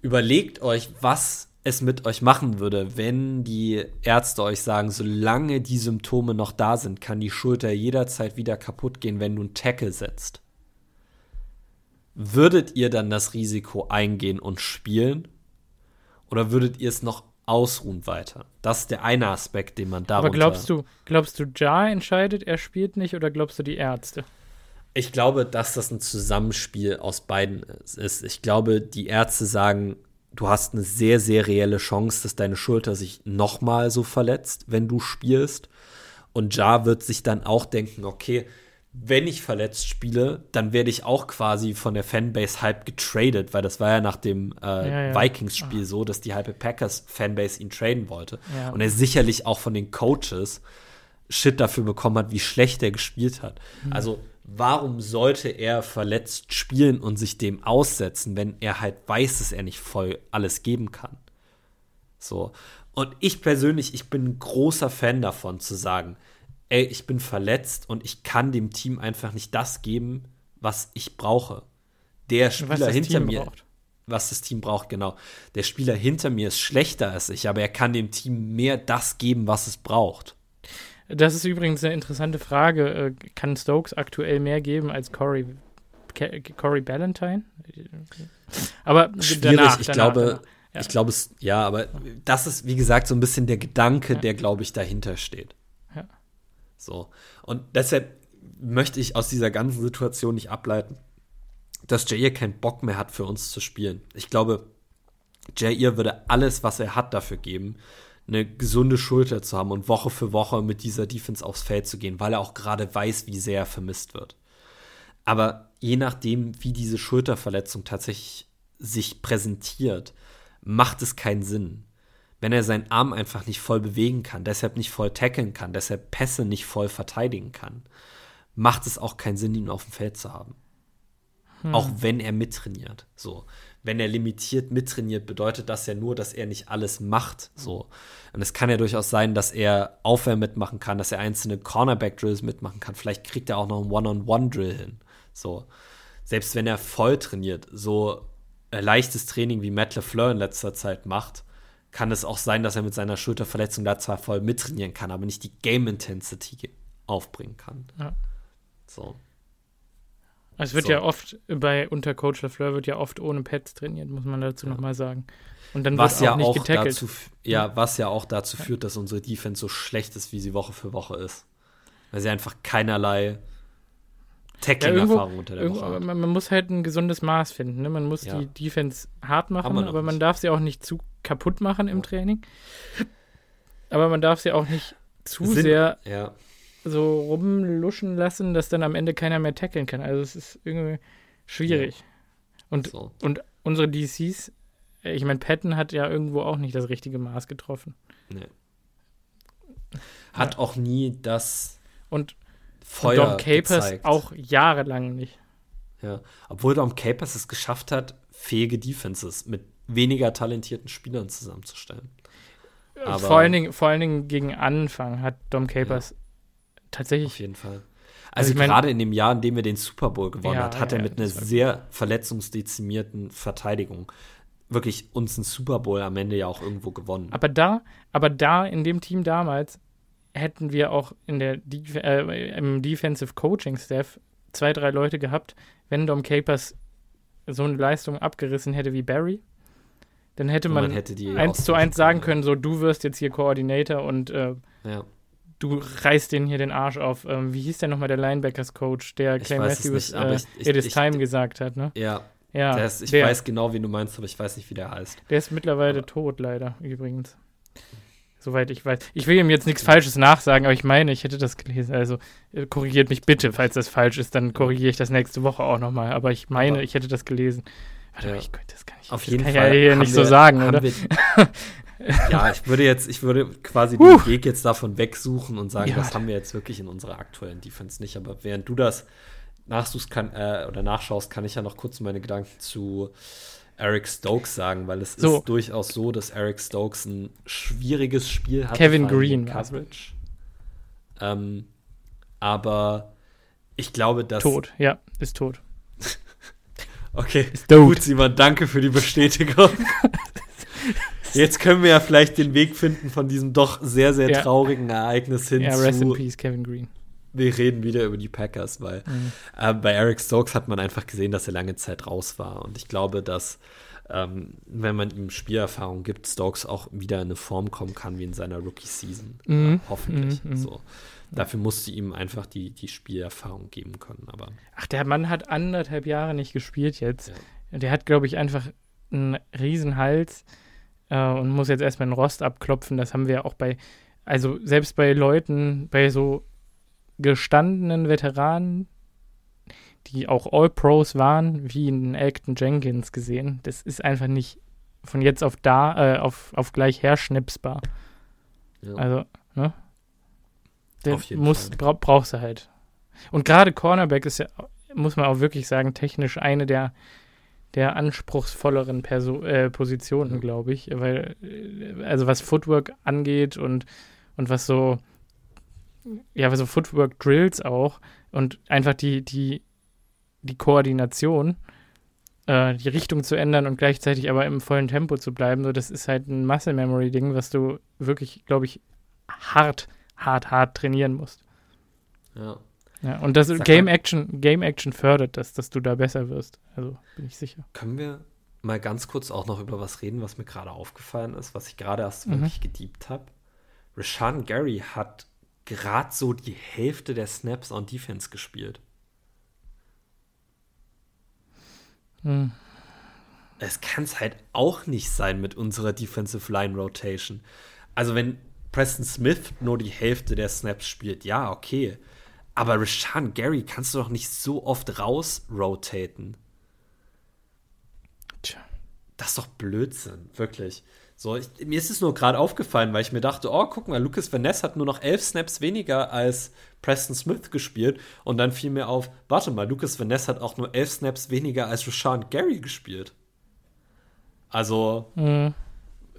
Überlegt euch, was es mit euch machen würde, wenn die Ärzte euch sagen, solange die Symptome noch da sind, kann die Schulter jederzeit wieder kaputt gehen, wenn du einen Tackle setzt. Würdet ihr dann das Risiko eingehen und spielen? Oder würdet ihr es noch ausruhen weiter? Das ist der eine Aspekt, den man darunter... Aber glaubst du, glaubst du, Ja entscheidet, er spielt nicht, oder glaubst du die Ärzte? Ich glaube, dass das ein Zusammenspiel aus beiden ist. Ich glaube, die Ärzte sagen, du hast eine sehr, sehr reelle Chance, dass deine Schulter sich nochmal so verletzt, wenn du spielst. Und Ja wird sich dann auch denken, okay, wenn ich verletzt spiele, dann werde ich auch quasi von der Fanbase halb getradet, weil das war ja nach dem äh, ja, ja. Vikings-Spiel ah. so, dass die halbe Packers-Fanbase ihn traden wollte. Ja. Und er sicherlich auch von den Coaches Shit dafür bekommen hat, wie schlecht er gespielt hat. Mhm. Also warum sollte er verletzt spielen und sich dem aussetzen, wenn er halt weiß, dass er nicht voll alles geben kann? So. Und ich persönlich, ich bin ein großer Fan davon zu sagen, ey, ich bin verletzt und ich kann dem Team einfach nicht das geben, was ich brauche. Der Spieler hinter Team mir, braucht. was das Team braucht, genau. Der Spieler hinter mir ist schlechter als ich, aber er kann dem Team mehr das geben, was es braucht. Das ist übrigens eine interessante Frage. Äh, kann Stokes aktuell mehr geben als Corey, Corey Ballantyne? Aber Schwierig, danach, ich danach, glaube, danach. Ja. ich glaube es, ja, aber das ist, wie gesagt, so ein bisschen der Gedanke, ja. der, glaube ich, dahinter steht. So. Und deshalb möchte ich aus dieser ganzen Situation nicht ableiten, dass Jair keinen Bock mehr hat, für uns zu spielen. Ich glaube, Jair würde alles, was er hat, dafür geben, eine gesunde Schulter zu haben und Woche für Woche mit dieser Defense aufs Feld zu gehen, weil er auch gerade weiß, wie sehr er vermisst wird. Aber je nachdem, wie diese Schulterverletzung tatsächlich sich präsentiert, macht es keinen Sinn. Wenn er seinen Arm einfach nicht voll bewegen kann, deshalb nicht voll tackeln kann, deshalb Pässe nicht voll verteidigen kann, macht es auch keinen Sinn, ihn auf dem Feld zu haben. Hm. Auch wenn er mittrainiert. So wenn er limitiert mittrainiert, bedeutet das ja nur, dass er nicht alles macht. So. Und es kann ja durchaus sein, dass er Aufwärm mitmachen kann, dass er einzelne Cornerback-Drills mitmachen kann. Vielleicht kriegt er auch noch einen One-on-One-Drill hin. So. Selbst wenn er voll trainiert, so leichtes Training wie Matt LeFleur in letzter Zeit macht, kann es auch sein, dass er mit seiner Schulterverletzung da zwar voll mittrainieren kann, aber nicht die Game-Intensity aufbringen kann. Ja. So. Es wird so. ja oft bei unter Coach LaFleur wird ja oft ohne Pads trainiert, muss man dazu ja. nochmal sagen. Und dann was wird auch ja nicht auch getackelt. Dazu, ja, was ja auch dazu führt, dass unsere Defense so schlecht ist, wie sie Woche für Woche ist. Weil sie einfach keinerlei Tackling-Erfahrung ja, unter der Woche. Man, man, muss halt ein gesundes Maß finden. Ne? Man muss ja. die Defense hart machen, aber man darf sie auch nicht zu kaputt machen im Training. Aber man darf sie auch nicht zu Sind, sehr so rumluschen lassen, dass dann am Ende keiner mehr tackeln kann. Also es ist irgendwie schwierig. Und, so. und unsere DCs, ich meine, Patton hat ja irgendwo auch nicht das richtige Maß getroffen. Nee. Hat ja. auch nie das und Feuer und Dom Capers gezeigt. auch jahrelang nicht. Ja, obwohl Dom Capers es geschafft hat, fähige Defenses mit weniger talentierten Spielern zusammenzustellen. Aber vor, allen Dingen, vor allen Dingen gegen Anfang hat Dom Capers ja tatsächlich. Auf jeden Fall. Also, also ich gerade in dem Jahr, in dem er den Super Bowl gewonnen ja, hat, hat ja, er mit einer sehr verletzungsdezimierten Verteidigung wirklich uns einen Super Bowl am Ende ja auch irgendwo gewonnen. Aber da, aber da in dem Team damals hätten wir auch in der Def äh, im Defensive Coaching Staff zwei, drei Leute gehabt, wenn Dom Capers so eine Leistung abgerissen hätte wie Barry, dann hätte man, man hätte eins zu eins sagen können, so du wirst jetzt hier Koordinator und äh, ja du reißt den hier den Arsch auf. Ähm, wie hieß der nochmal der Linebackers-Coach, der Clay Matthews nicht, äh, ich, It is Time gesagt hat, ne? Ja. Ja, ist, ich der, weiß genau, wie du meinst, aber ich weiß nicht, wie der heißt. Der ist mittlerweile aber. tot, leider, übrigens. Soweit ich weiß. Ich will ihm jetzt nichts Falsches nachsagen, aber ich meine, ich hätte das gelesen. Also äh, korrigiert mich bitte, falls das falsch ist, dann korrigiere ich das nächste Woche auch nochmal. Aber ich meine, aber, ich hätte das gelesen. Warte, ja. ich, das kann ich, Auf jeden kann Fall ja hier nicht wir, so sagen, oder? Wir, <laughs> ja, ich würde jetzt, ich würde quasi den Weg jetzt davon wegsuchen und sagen, ja. das haben wir jetzt wirklich in unserer aktuellen Defense nicht. Aber während du das nachsuchst kann, äh, oder nachschaust, kann ich ja noch kurz meine Gedanken zu Eric Stokes sagen, weil es so. ist durchaus so, dass Eric Stokes ein schwieriges Spiel hat. Kevin Green Coverage. Ähm, aber ich glaube, dass. Tot, ja, ist tot. <laughs> okay, ist gut, Simon, danke für die Bestätigung. <laughs> Jetzt können wir ja vielleicht den Weg finden von diesem doch sehr, sehr ja. traurigen Ereignis hin ja, zu. Rest in peace, Kevin Green. Wir reden wieder über die Packers, weil mhm. äh, bei Eric Stokes hat man einfach gesehen, dass er lange Zeit raus war. Und ich glaube, dass ähm, wenn man ihm Spielerfahrung gibt, Stokes auch wieder in eine Form kommen kann wie in seiner Rookie-Season. Mhm. Äh, hoffentlich. Mhm. So. Dafür musste ihm einfach die, die Spielerfahrung geben können. Aber Ach, der Mann hat anderthalb Jahre nicht gespielt jetzt. Ja. Der hat, glaube ich, einfach einen Riesenhals äh, und muss jetzt erstmal den Rost abklopfen. Das haben wir auch bei, also selbst bei Leuten, bei so gestandenen Veteranen, die auch All-Pros waren, wie in Elton Jenkins gesehen. Das ist einfach nicht von jetzt auf da, äh, auf, auf gleich her schnipsbar. Ja. Also, ne? Den muss, bra brauchst du halt. Und gerade Cornerback ist ja, muss man auch wirklich sagen, technisch eine der, der anspruchsvolleren Perso äh, Positionen, glaube ich. Weil, äh, also was Footwork angeht und, und was so, ja, so Footwork Drills auch und einfach die, die die Koordination, äh, die Richtung zu ändern und gleichzeitig aber im vollen Tempo zu bleiben. So, das ist halt ein Muscle Memory Ding, was du wirklich, glaube ich, hart, hart, hart trainieren musst. Ja. Ja, und das Sag Game mal, Action, Game Action fördert das, dass du da besser wirst. Also bin ich sicher. Können wir mal ganz kurz auch noch über was reden, was mir gerade aufgefallen ist, was ich gerade erst mhm. wirklich gediebt habe. Rashan Gary hat gerade so die Hälfte der Snaps on Defense gespielt. Hm. Es kann es halt auch nicht sein mit unserer Defensive Line Rotation. Also wenn Preston Smith nur die Hälfte der Snaps spielt, ja, okay. Aber Rashan Gary kannst du doch nicht so oft rausrotaten. Tja. Das ist doch Blödsinn, wirklich. So, ich, mir ist es nur gerade aufgefallen, weil ich mir dachte, oh, guck mal, Lucas Van Ness hat nur noch elf Snaps weniger als Preston Smith gespielt. Und dann fiel mir auf, warte mal, Lucas Van Ness hat auch nur elf Snaps weniger als Rashawn Gary gespielt. Also, mhm.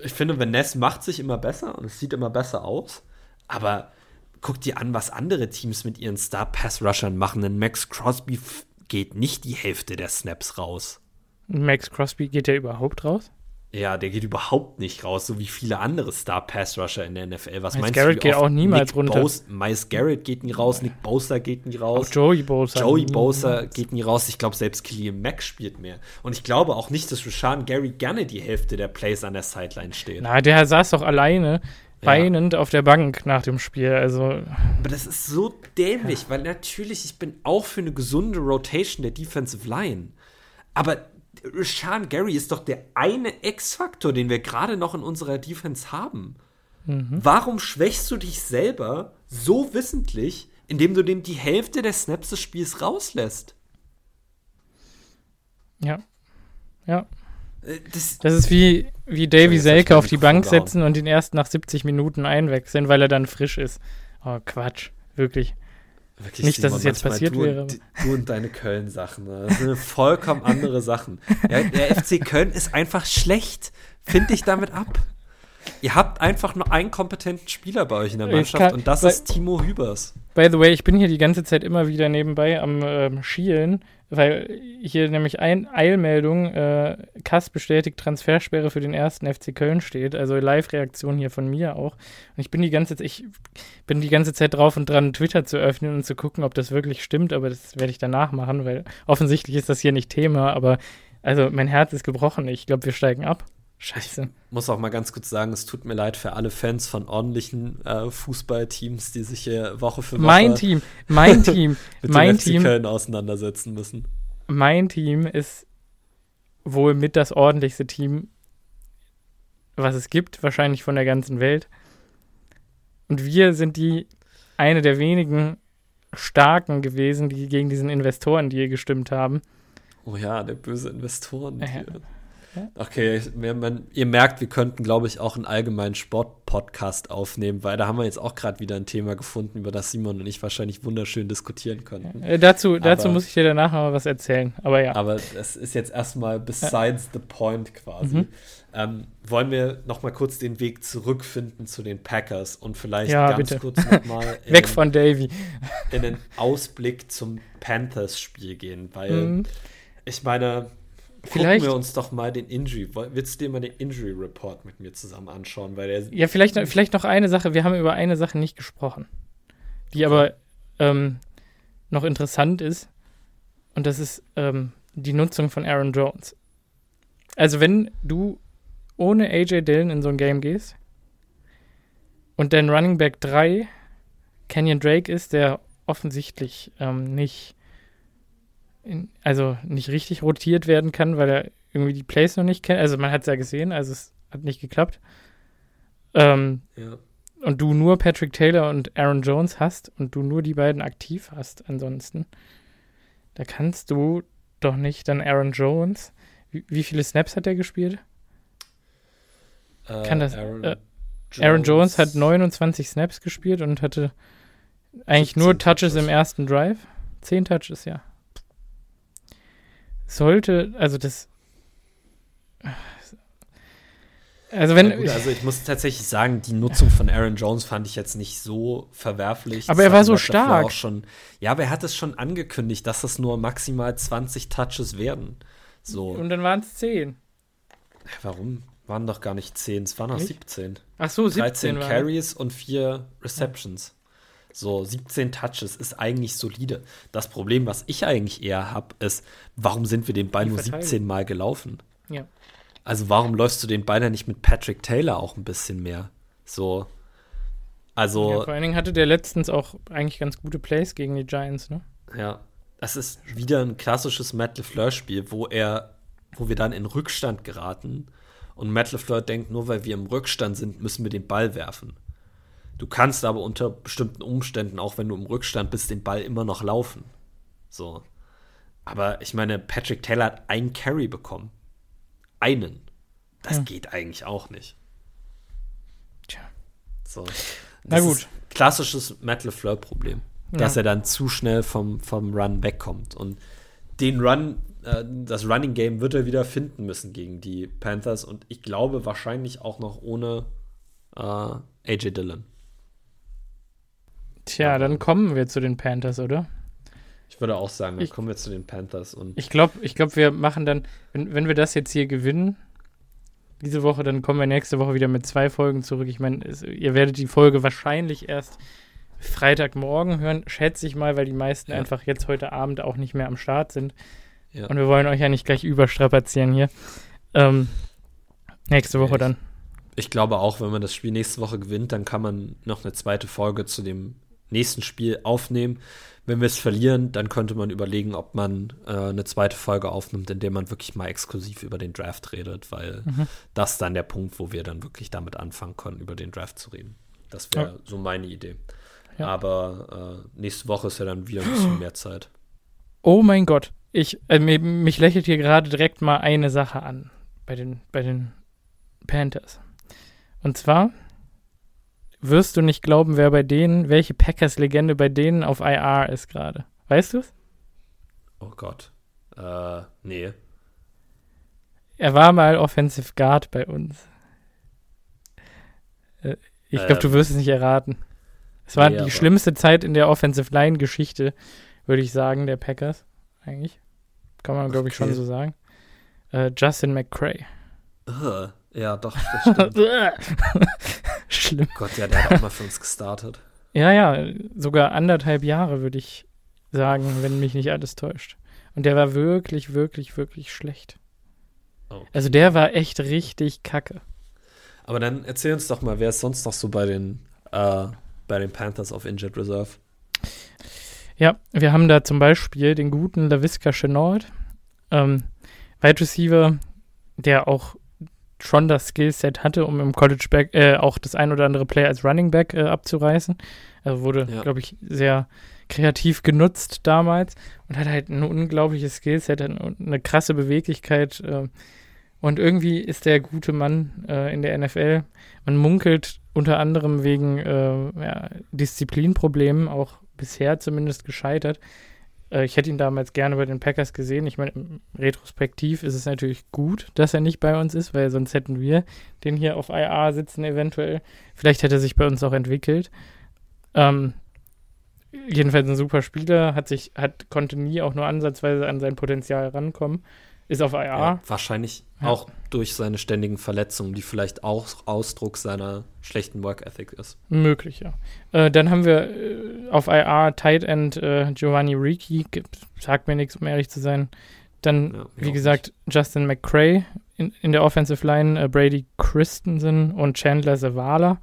ich finde, Van Ness macht sich immer besser und es sieht immer besser aus. Aber guck dir an, was andere Teams mit ihren Star-Pass-Rushern machen. Denn Max Crosby geht nicht die Hälfte der Snaps raus. Max Crosby geht ja überhaupt raus? Ja, der geht überhaupt nicht raus, so wie viele andere Star-Pass-Rusher in der NFL. Was Miles meinst Garrett du? geht auch niemals Nick runter. Bose, Miles Garrett geht nie raus, Nick Bosa geht nie raus. Auch Joey Bosa. Joey Bosa geht nie raus. Ich glaube, selbst Killian Mack spielt mehr. Und ich glaube auch nicht, dass Rashan Gary gerne die Hälfte der Plays an der Sideline steht. Na, der saß doch alleine weinend ja. auf der Bank nach dem Spiel. Also. Aber das ist so dämlich, ja. weil natürlich, ich bin auch für eine gesunde Rotation der Defensive Line. Aber Sean Gary ist doch der eine X-Faktor, den wir gerade noch in unserer Defense haben. Mhm. Warum schwächst du dich selber so wissentlich, indem du dem die Hälfte der Snaps des Spiels rauslässt? Ja. Ja. Äh, das, das ist wie, wie Davy Selke auf die Bank setzen und ihn erst nach 70 Minuten einwechseln, weil er dann frisch ist. Oh, Quatsch. Wirklich. Wirklich, Nicht, dass es jetzt passiert du wäre. Und, du und deine Köln-Sachen. Ne? Das sind vollkommen andere Sachen. Ja, der FC Köln ist einfach schlecht. Find dich damit ab. Ihr habt einfach nur einen kompetenten Spieler bei euch in der Mannschaft kann, und das ist Timo Hübers. By the way, ich bin hier die ganze Zeit immer wieder nebenbei am ähm, Schielen weil hier nämlich ein Eilmeldung, äh, Kass bestätigt Transfersperre für den ersten FC Köln steht, also Live-Reaktion hier von mir auch. Und ich bin die ganze Zeit, ich bin die ganze Zeit drauf und dran, Twitter zu öffnen und zu gucken, ob das wirklich stimmt, aber das werde ich danach machen, weil offensichtlich ist das hier nicht Thema, aber also mein Herz ist gebrochen. Ich glaube, wir steigen ab. Scheiße. Ich muss auch mal ganz kurz sagen, es tut mir leid für alle Fans von ordentlichen äh, Fußballteams, die sich hier Woche für Woche mein Team, mein <laughs> Team, mit mein Team Köln auseinandersetzen müssen. Mein Team ist wohl mit das ordentlichste Team, was es gibt, wahrscheinlich von der ganzen Welt. Und wir sind die eine der wenigen starken gewesen, die gegen diesen Investoren, die hier gestimmt haben. Oh ja, der böse Investoren. Äh, Okay, man, ihr merkt, wir könnten, glaube ich, auch einen allgemeinen Sport-Podcast aufnehmen, weil da haben wir jetzt auch gerade wieder ein Thema gefunden, über das Simon und ich wahrscheinlich wunderschön diskutieren könnten. Äh, dazu, dazu muss ich dir danach noch mal was erzählen, aber ja. Aber das ist jetzt erstmal besides ja. the point quasi. Mhm. Ähm, wollen wir noch mal kurz den Weg zurückfinden zu den Packers und vielleicht ja, ganz bitte. kurz noch mal <laughs> weg von Davy in den Ausblick zum Panthers-Spiel gehen, weil mhm. ich meine, Vielleicht, gucken wir uns doch mal den Injury. Willst du dir mal den Injury Report mit mir zusammen anschauen? Weil der ja, vielleicht, vielleicht noch eine Sache. Wir haben über eine Sache nicht gesprochen, die okay. aber ähm, noch interessant ist. Und das ist ähm, die Nutzung von Aaron Jones. Also, wenn du ohne AJ Dillon in so ein Game gehst und dein Running Back 3 Kenyon Drake ist, der offensichtlich ähm, nicht in, also nicht richtig rotiert werden kann, weil er irgendwie die Plays noch nicht kennt. Also man hat es ja gesehen, also es hat nicht geklappt. Ähm, ja. Und du nur Patrick Taylor und Aaron Jones hast und du nur die beiden aktiv hast ansonsten, da kannst du doch nicht dann Aaron Jones. Wie, wie viele Snaps hat er gespielt? Äh, Kann das. Aaron, äh, Jones. Aaron Jones hat 29 Snaps gespielt und hatte eigentlich nur Touches, Touches im ersten Drive. Zehn Touches, ja sollte, also das. Also wenn. Ja, gut, also ich muss tatsächlich sagen, die Nutzung von Aaron Jones fand ich jetzt nicht so verwerflich. Aber das er war so stark. Schon, ja, aber er hat es schon angekündigt, dass das nur maximal 20 Touches werden. So. Und dann waren es 10. Warum? Waren doch gar nicht 10, es waren noch nicht? 17. Ach so, 17 13 Carries und 4 Receptions. So 17 Touches ist eigentlich solide. Das Problem, was ich eigentlich eher habe, ist, warum sind wir den Ball nur 17 Mal gelaufen? Ja. Also warum läufst du den Ball ja nicht mit Patrick Taylor auch ein bisschen mehr? So. Also. Ja, vor allen Dingen hatte der letztens auch eigentlich ganz gute Plays gegen die Giants, ne? Ja. Das ist wieder ein klassisches Matt LeFleur-Spiel, wo er, wo wir dann in Rückstand geraten und Matt LeFleur denkt, nur weil wir im Rückstand sind, müssen wir den Ball werfen. Du kannst aber unter bestimmten Umständen, auch wenn du im Rückstand bist, den Ball immer noch laufen. So. Aber ich meine, Patrick Taylor hat einen Carry bekommen. Einen. Das hm. geht eigentlich auch nicht. Tja. So. Na gut. klassisches Matt LeFleur-Problem. Ja. Dass er dann zu schnell vom, vom Run wegkommt. Und den Run, äh, das Running Game wird er wieder finden müssen gegen die Panthers. Und ich glaube wahrscheinlich auch noch ohne äh, AJ Dillon. Tja, dann kommen wir zu den Panthers, oder? Ich würde auch sagen, dann ich, kommen wir zu den Panthers. Und ich glaube, ich glaub, wir machen dann, wenn, wenn wir das jetzt hier gewinnen, diese Woche, dann kommen wir nächste Woche wieder mit zwei Folgen zurück. Ich meine, ihr werdet die Folge wahrscheinlich erst Freitagmorgen hören, schätze ich mal, weil die meisten ja. einfach jetzt heute Abend auch nicht mehr am Start sind. Ja. Und wir wollen euch ja nicht gleich überstrapazieren hier. Ähm, nächste Woche dann. Ich glaube auch, wenn man das Spiel nächste Woche gewinnt, dann kann man noch eine zweite Folge zu dem nächsten Spiel aufnehmen. Wenn wir es verlieren, dann könnte man überlegen, ob man äh, eine zweite Folge aufnimmt, in der man wirklich mal exklusiv über den Draft redet, weil mhm. das dann der Punkt, wo wir dann wirklich damit anfangen können, über den Draft zu reden. Das wäre ja. so meine Idee. Ja. Aber äh, nächste Woche ist ja dann wieder ein bisschen mehr Zeit. Oh mein Gott, ich, äh, mich lächelt hier gerade direkt mal eine Sache an bei den, bei den Panthers. Und zwar wirst du nicht glauben, wer bei denen, welche Packers-Legende bei denen auf IR ist gerade. Weißt du es? Oh Gott. Äh, nee. Er war mal Offensive Guard bei uns. Äh, ich glaube, ähm, du wirst es nicht erraten. Es war nee, die schlimmste Zeit in der Offensive Line-Geschichte, würde ich sagen, der Packers. Eigentlich. Kann man, glaube ich, schon so sagen. Äh, Justin McCray. Ja, doch, das <laughs> stimmt. <laughs> Schlimm. Gott, ja, der hat auch mal für uns gestartet. Ja, ja, sogar anderthalb Jahre, würde ich sagen, wenn mich nicht alles täuscht. Und der war wirklich, wirklich, wirklich schlecht. Okay. Also der war echt richtig kacke. Aber dann erzähl uns doch mal, wer ist sonst noch so bei den, äh, bei den Panthers auf Injured Reserve? Ja, wir haben da zum Beispiel den guten LaVisca Chenault, ähm, Wide Receiver, der auch schon das Skillset hatte, um im College Back äh, auch das ein oder andere Play als Running Back äh, abzureißen. Also wurde, ja. glaube ich, sehr kreativ genutzt damals und hat halt ein unglaubliches Skillset, eine krasse Beweglichkeit, äh, Und irgendwie ist der gute Mann äh, in der NFL. Man munkelt unter anderem wegen äh, ja, Disziplinproblemen, auch bisher zumindest gescheitert. Äh, ich hätte ihn damals gerne bei den Packers gesehen. Ich meine, retrospektiv ist es natürlich gut, dass er nicht bei uns ist, weil sonst hätten wir den hier auf IA sitzen eventuell. Vielleicht hätte er sich bei uns auch entwickelt. Ähm, jedenfalls ein super Spieler, hat sich, hat, konnte nie auch nur ansatzweise an sein Potenzial rankommen. Ist auf IR. Ja, wahrscheinlich ja. auch durch seine ständigen Verletzungen, die vielleicht auch Ausdruck seiner schlechten Work Ethic ist. Möglich, ja. Äh, dann haben wir äh, auf IR Tight End äh, Giovanni Ricci, sagt mir nichts, um ehrlich zu sein. Dann, ja, wie gesagt, nicht. Justin McCray in, in der Offensive Line, äh, Brady Christensen und Chandler Zavala,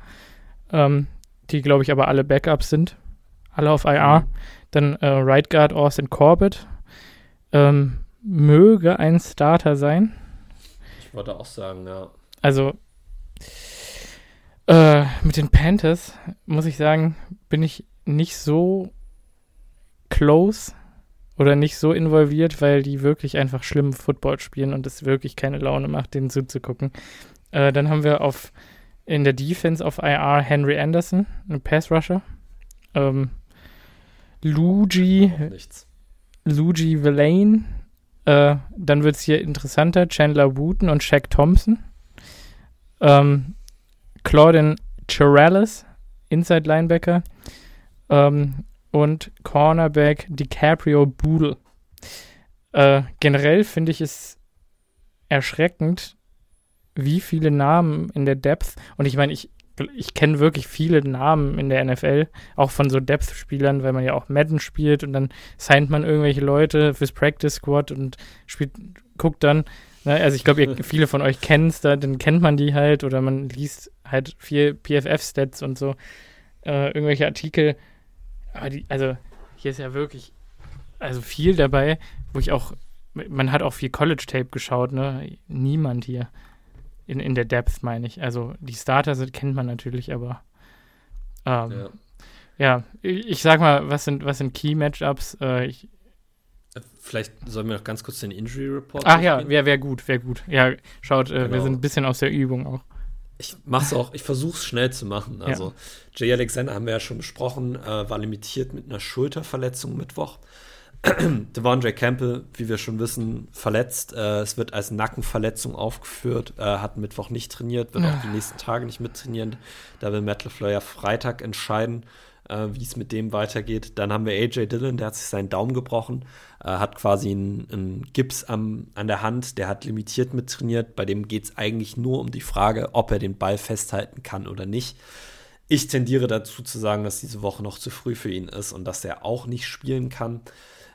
ähm, die, glaube ich, aber alle Backups sind. Alle auf IR. Mhm. Dann äh, Right Guard Austin Corbett. Ähm, möge ein Starter sein. Ich wollte auch sagen, ja. Also, äh, mit den Panthers, muss ich sagen, bin ich nicht so close oder nicht so involviert, weil die wirklich einfach schlimm Football spielen und es wirklich keine Laune macht, denen zuzugucken. Äh, dann haben wir auf in der Defense auf IR Henry Anderson, ein Pass Rusher. Ähm, Luigi, Luigi Villain, äh, dann wird es hier interessanter. Chandler Wooten und Shaq Thompson. Ähm, Claudin Chirales, Inside Linebacker. Ähm, und Cornerback DiCaprio Boodle. Äh, generell finde ich es erschreckend, wie viele Namen in der Depth, und ich meine, ich ich kenne wirklich viele Namen in der NFL, auch von so Depth-Spielern, weil man ja auch Madden spielt und dann signed man irgendwelche Leute fürs Practice Squad und spielt, guckt dann, ne, also ich glaube, <laughs> viele von euch kennen es, da, dann kennt man die halt oder man liest halt viel PFF-Stats und so, äh, irgendwelche Artikel. Aber die, also hier ist ja wirklich, also viel dabei, wo ich auch, man hat auch viel College-Tape geschaut, ne? Niemand hier. In, in der Depth, meine ich. Also die Starter sind, kennt man natürlich, aber ähm, ja. ja. ich sag mal, was sind, was sind Key-Matchups? Äh, Vielleicht sollen wir noch ganz kurz den Injury Report. Ach ja, wäre wär gut, wäre gut. Ja, schaut, äh, genau. wir sind ein bisschen aus der Übung auch. Ich mach's auch, ich versuche es schnell zu machen. Also, ja. Jay Alexander haben wir ja schon besprochen, äh, war limitiert mit einer Schulterverletzung Mittwoch. Devondre Campbell, wie wir schon wissen, verletzt. Äh, es wird als Nackenverletzung aufgeführt. Äh, hat Mittwoch nicht trainiert, wird ja. auch die nächsten Tage nicht mittrainieren. Da will Matt LeFleur ja Freitag entscheiden, äh, wie es mit dem weitergeht. Dann haben wir AJ Dillon, der hat sich seinen Daumen gebrochen, äh, hat quasi einen, einen Gips am, an der Hand, der hat limitiert mittrainiert. Bei dem geht es eigentlich nur um die Frage, ob er den Ball festhalten kann oder nicht. Ich tendiere dazu zu sagen, dass diese Woche noch zu früh für ihn ist und dass er auch nicht spielen kann.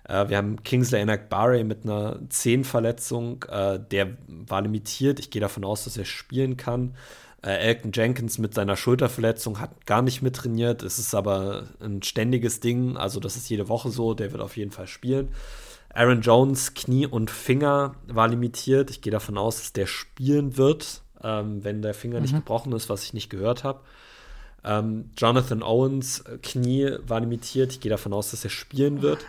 Äh, wir haben Kingsley Enakbare mit einer Zehenverletzung. Äh, der war limitiert. Ich gehe davon aus, dass er spielen kann. Äh, Elton Jenkins mit seiner Schulterverletzung hat gar nicht mittrainiert. Es ist aber ein ständiges Ding. Also, das ist jede Woche so. Der wird auf jeden Fall spielen. Aaron Jones, Knie und Finger war limitiert. Ich gehe davon aus, dass der spielen wird, ähm, wenn der Finger mhm. nicht gebrochen ist, was ich nicht gehört habe. Ähm, Jonathan Owens, Knie war limitiert. Ich gehe davon aus, dass er spielen wird.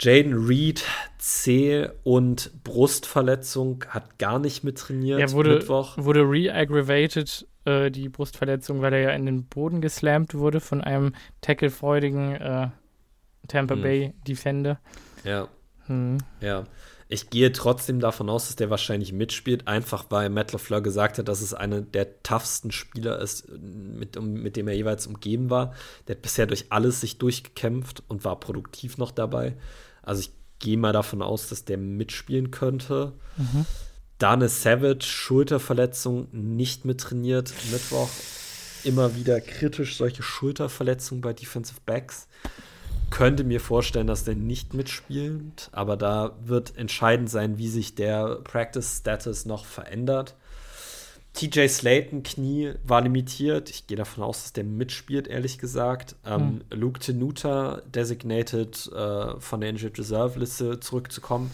Jaden Reed, C und Brustverletzung, hat gar nicht mit trainiert. Er wurde, Mittwoch. wurde re-aggravated, äh, die Brustverletzung, weil er ja in den Boden geslampt wurde von einem tacklefreudigen äh, Tampa hm. Bay Defender. Ja. Hm. Ja. Ich gehe trotzdem davon aus, dass der wahrscheinlich mitspielt, einfach weil Matt LaFleur gesagt hat, dass es einer der toughsten Spieler ist, mit, um, mit dem er jeweils umgeben war. Der hat bisher durch alles sich durchgekämpft und war produktiv noch dabei. Also ich gehe mal davon aus, dass der mitspielen könnte. Mhm. Dane Savage, Schulterverletzung, nicht mittrainiert. Mittwoch immer wieder kritisch solche Schulterverletzungen bei Defensive Backs. Könnte mir vorstellen, dass der nicht mitspielt, aber da wird entscheidend sein, wie sich der Practice Status noch verändert. TJ Slayton, Knie, war limitiert. Ich gehe davon aus, dass der mitspielt, ehrlich gesagt. Ähm, hm. Luke Tenuta, designated äh, von der Injured Reserve Liste zurückzukommen.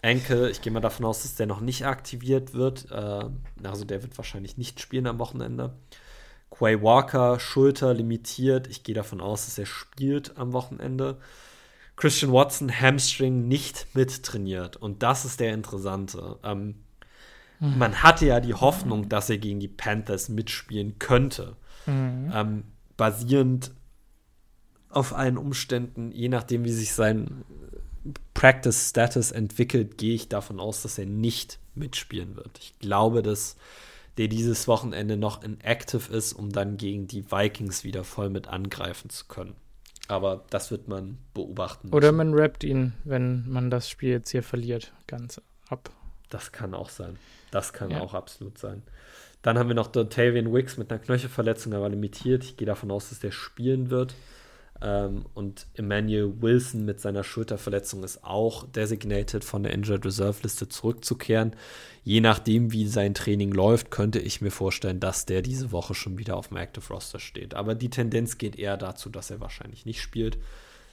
Enkel, ich gehe mal davon aus, dass der noch nicht aktiviert wird. Äh, also der wird wahrscheinlich nicht spielen am Wochenende. Quay Walker, Schulter limitiert. Ich gehe davon aus, dass er spielt am Wochenende. Christian Watson, Hamstring nicht mittrainiert. Und das ist der interessante. Ähm, Mhm. Man hatte ja die Hoffnung, dass er gegen die Panthers mitspielen könnte. Mhm. Ähm, basierend auf allen Umständen, je nachdem, wie sich sein Practice Status entwickelt, gehe ich davon aus, dass er nicht mitspielen wird. Ich glaube, dass der dieses Wochenende noch inactive ist, um dann gegen die Vikings wieder voll mit angreifen zu können. Aber das wird man beobachten. Müssen. Oder man rappt ihn, wenn man das Spiel jetzt hier verliert, ganz ab. Das kann auch sein. Das kann ja. auch absolut sein. Dann haben wir noch Dontavian Wicks mit einer Knöchelverletzung, aber limitiert. Ich gehe davon aus, dass der spielen wird. Ähm, und Emmanuel Wilson mit seiner Schulterverletzung ist auch designated von der Injured Reserve Liste zurückzukehren. Je nachdem, wie sein Training läuft, könnte ich mir vorstellen, dass der diese Woche schon wieder auf dem Active Roster steht. Aber die Tendenz geht eher dazu, dass er wahrscheinlich nicht spielt.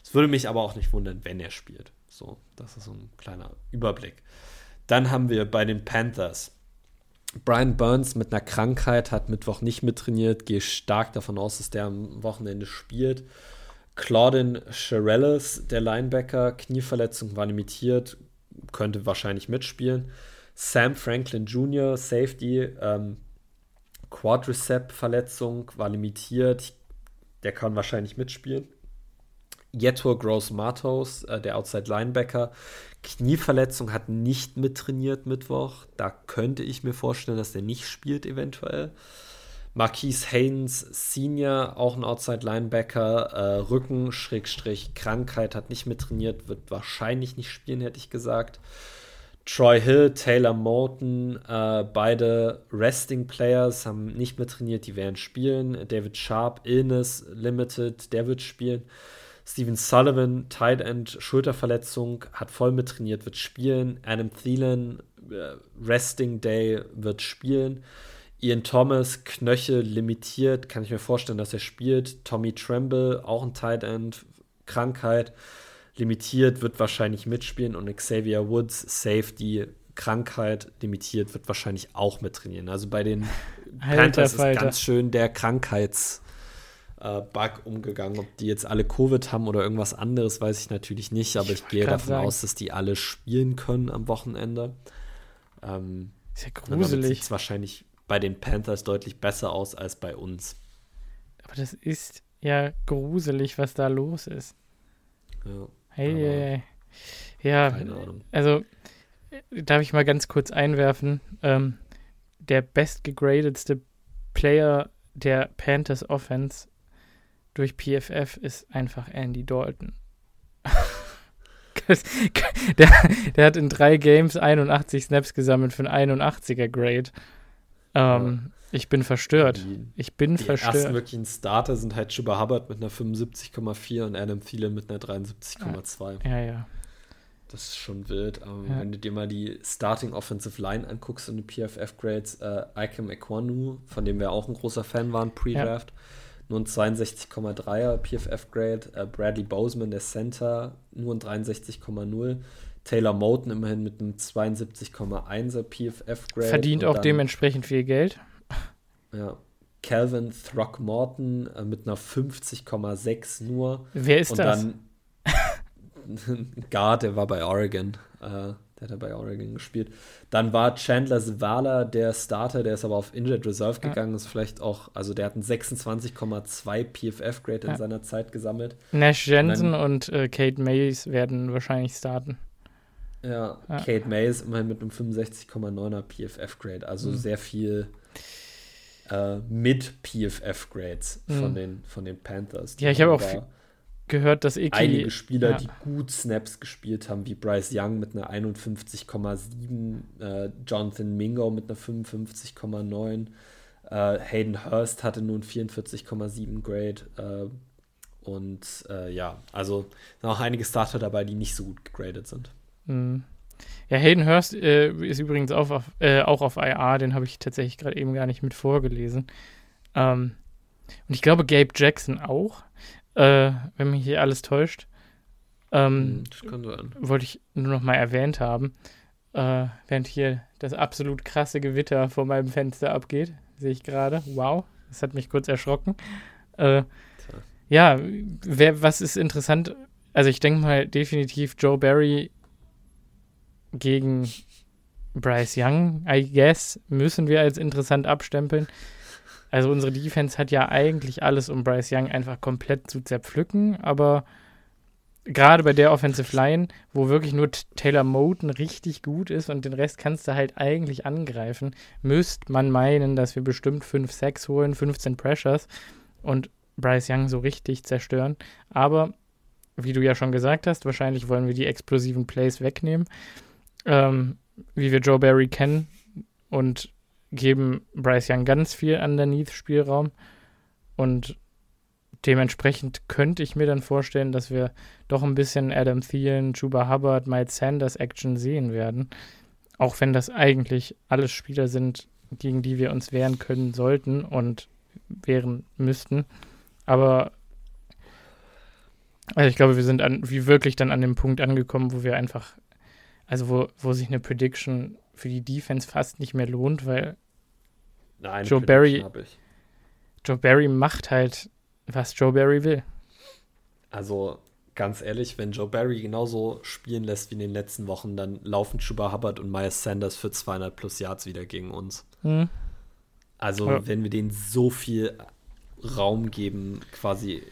Es würde mich aber auch nicht wundern, wenn er spielt. So, das ist so ein kleiner Überblick. Dann haben wir bei den Panthers Brian Burns mit einer Krankheit hat Mittwoch nicht mittrainiert. Gehe stark davon aus, dass der am Wochenende spielt. Claudin Shirelles, der Linebacker, Knieverletzung war limitiert, könnte wahrscheinlich mitspielen. Sam Franklin Jr., Safety, ähm, Quadricep-Verletzung war limitiert, der kann wahrscheinlich mitspielen. Yetur Gross Matos, äh, der Outside Linebacker, Knieverletzung hat nicht mittrainiert Mittwoch. Da könnte ich mir vorstellen, dass der nicht spielt, eventuell. Marquise Haynes Senior, auch ein Outside Linebacker, äh, Rücken, Schrägstrich, Krankheit, hat nicht mittrainiert, wird wahrscheinlich nicht spielen, hätte ich gesagt. Troy Hill, Taylor Moulton, äh, beide Resting Players haben nicht mittrainiert, die werden spielen. David Sharp, Illness Limited, der wird spielen. Steven Sullivan, Tight End, Schulterverletzung, hat voll mittrainiert, wird spielen. Adam Thielen, äh, Resting Day, wird spielen. Ian Thomas, Knöchel limitiert, kann ich mir vorstellen, dass er spielt. Tommy Tremble, auch ein Tight End, Krankheit, limitiert, wird wahrscheinlich mitspielen. Und Xavier Woods, Safety, Krankheit, limitiert, wird wahrscheinlich auch mittrainieren. Also bei den <laughs> Panthers ist ganz schön der Krankheits- äh, Bug umgegangen. Ob die jetzt alle Covid haben oder irgendwas anderes, weiß ich natürlich nicht, aber ich, ich gehe davon sagen. aus, dass die alle spielen können am Wochenende. Ähm, ist ja gruselig. Wahrscheinlich bei den Panthers deutlich besser aus als bei uns. Aber das ist ja gruselig, was da los ist. Ja. Hey, hey. Ja, keine Ahnung. also darf ich mal ganz kurz einwerfen. Ähm, der bestgegradetste Player der Panthers Offense durch PFF ist einfach Andy Dalton. <laughs> der, der, hat in drei Games 81 Snaps gesammelt für einen 81er Grade. Ähm, ich bin verstört. Die, ich bin die verstört. Die ersten wirklichen Starter sind halt Chuba Hubbard mit einer 75,4 und Adam Thielen mit einer 73,2. Ja, ja. Das ist schon wild. Aber ja. wenn du dir mal die Starting Offensive Line anguckst und die PFF-Grades, äh, Ikem Ekwanu, von dem wir auch ein großer Fan waren, Pre-Draft, ja. nur ein 62,3er PFF-Grade. Äh, Bradley Boseman, der Center, nur ein 63,0. Taylor Moten immerhin mit einem 72,1er PFF-Grade. Verdient auch dann, dementsprechend viel Geld. Ja. Calvin Throckmorton äh, mit einer 50,6 nur. Wer ist und das? Und dann <laughs> Guard, der war bei Oregon. Äh, der hat er bei Oregon gespielt. Dann war Chandler Zavala der Starter, der ist aber auf Injured Reserve gegangen. Ja. Ist vielleicht auch, also der hat einen 26,2 PFF-Grade in ja. seiner Zeit gesammelt. Nash Jensen und, dann, und äh, Kate Mays werden wahrscheinlich starten. Ja, ja. Kate Mays immerhin mit einem 65,9er PFF-Grade, also mhm. sehr viel äh, mit PFF-Grades mhm. von, den, von den Panthers. Ja, ich habe auch gehört, dass Iki, einige Spieler, ja. die gut Snaps gespielt haben, wie Bryce Young mit einer 51,7, äh, Jonathan Mingo mit einer 55,9, äh, Hayden Hurst hatte nur ein 44,7 Grade. Äh, und äh, ja, also sind auch einige Starter dabei, die nicht so gut gegradet sind. Mhm. Ja, Hayden Hurst äh, ist übrigens auch auf, äh, auch auf IR, den habe ich tatsächlich gerade eben gar nicht mit vorgelesen. Ähm, und ich glaube, Gabe Jackson auch, äh, wenn mich hier alles täuscht. Ähm, hm, das kann sein. Wollte ich nur noch mal erwähnt haben. Äh, während hier das absolut krasse Gewitter vor meinem Fenster abgeht, sehe ich gerade. Wow, das hat mich kurz erschrocken. Äh, ja, wer, was ist interessant? Also ich denke mal definitiv Joe Barry gegen Bryce Young, I guess, müssen wir als interessant abstempeln. Also unsere Defense hat ja eigentlich alles, um Bryce Young einfach komplett zu zerpflücken, aber gerade bei der Offensive Line, wo wirklich nur Taylor Moten richtig gut ist und den Rest kannst du halt eigentlich angreifen, müsste man meinen, dass wir bestimmt 5 6 holen, 15 Pressures und Bryce Young so richtig zerstören. Aber wie du ja schon gesagt hast, wahrscheinlich wollen wir die explosiven Plays wegnehmen, ähm, wie wir Joe Barry kennen und geben Bryce Young ganz viel Underneath-Spielraum und dementsprechend könnte ich mir dann vorstellen, dass wir doch ein bisschen Adam Thielen, Chuba Hubbard, Miles Sanders Action sehen werden. Auch wenn das eigentlich alles Spieler sind, gegen die wir uns wehren können sollten und wehren müssten. Aber also ich glaube, wir sind an, wie wirklich dann an dem Punkt angekommen, wo wir einfach, also wo, wo sich eine Prediction für die Defense fast nicht mehr lohnt, weil Nein, Joe Barry Joe Barry macht halt was Joe Barry will. Also ganz ehrlich, wenn Joe Barry genauso spielen lässt wie in den letzten Wochen, dann laufen Chuba Hubbard und Miles Sanders für 200 plus Yards wieder gegen uns. Mhm. Also ja. wenn wir denen so viel Raum geben, quasi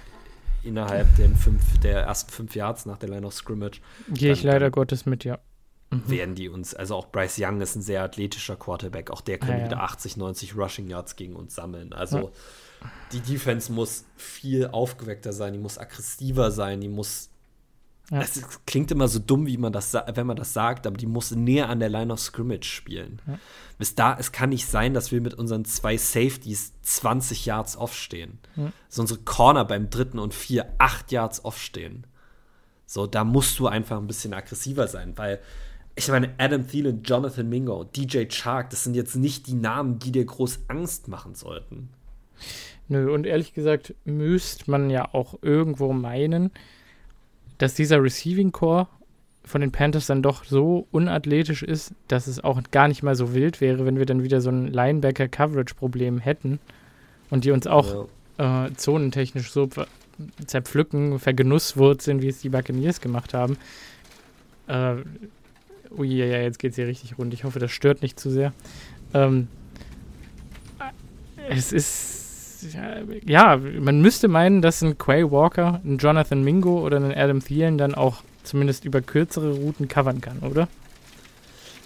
innerhalb fünf, der ersten fünf Yards nach der Line of Scrimmage. Gehe ich leider Gottes mit, ja. Mhm. Werden die uns, also auch Bryce Young ist ein sehr athletischer Quarterback, auch der kann ja, wieder 80, 90 Rushing Yards gegen uns sammeln. Also ja die Defense muss viel aufgeweckter sein, die muss aggressiver sein, die muss. Ja. Es klingt immer so dumm, wie man das, wenn man das sagt, aber die muss näher an der Line of Scrimmage spielen. Ja. Bis da, es kann nicht sein, dass wir mit unseren zwei Safeties 20 Yards aufstehen. Ja. So unsere Corner beim dritten und vier 8 Yards aufstehen. So, da musst du einfach ein bisschen aggressiver sein, weil ich meine, Adam Thielen, Jonathan Mingo, DJ Chark, das sind jetzt nicht die Namen, die dir groß Angst machen sollten. Nö, und ehrlich gesagt müsste man ja auch irgendwo meinen, dass dieser Receiving Core von den Panthers dann doch so unathletisch ist, dass es auch gar nicht mal so wild wäre, wenn wir dann wieder so ein Linebacker-Coverage-Problem hätten und die uns auch ja. äh, zonentechnisch so zerpflücken, vergenusswurzeln, wie es die Buccaneers gemacht haben. Äh, ui, ja, jetzt geht es hier richtig rund. Ich hoffe, das stört nicht zu sehr. Ähm, es ist ja, man müsste meinen, dass ein Quay Walker, ein Jonathan Mingo oder ein Adam Thielen dann auch zumindest über kürzere Routen covern kann, oder?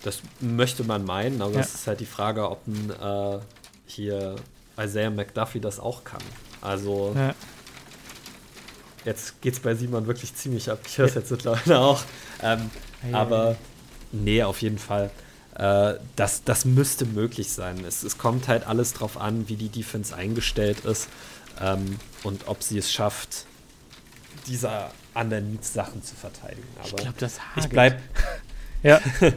Das möchte man meinen, aber ja. es ist halt die Frage, ob ein äh, hier Isaiah McDuffie das auch kann. Also ja. jetzt es bei Simon wirklich ziemlich ab. Ich höre es ja. jetzt mittlerweile auch. Ähm, aber nee, auf jeden Fall. Äh, das, das müsste möglich sein. Es, es kommt halt alles drauf an, wie die Defense eingestellt ist ähm, und ob sie es schafft, diese Underneath-Sachen zu verteidigen. Aber ich glaube, das hagelt. Ich bleib, <laughs> ja. <laughs>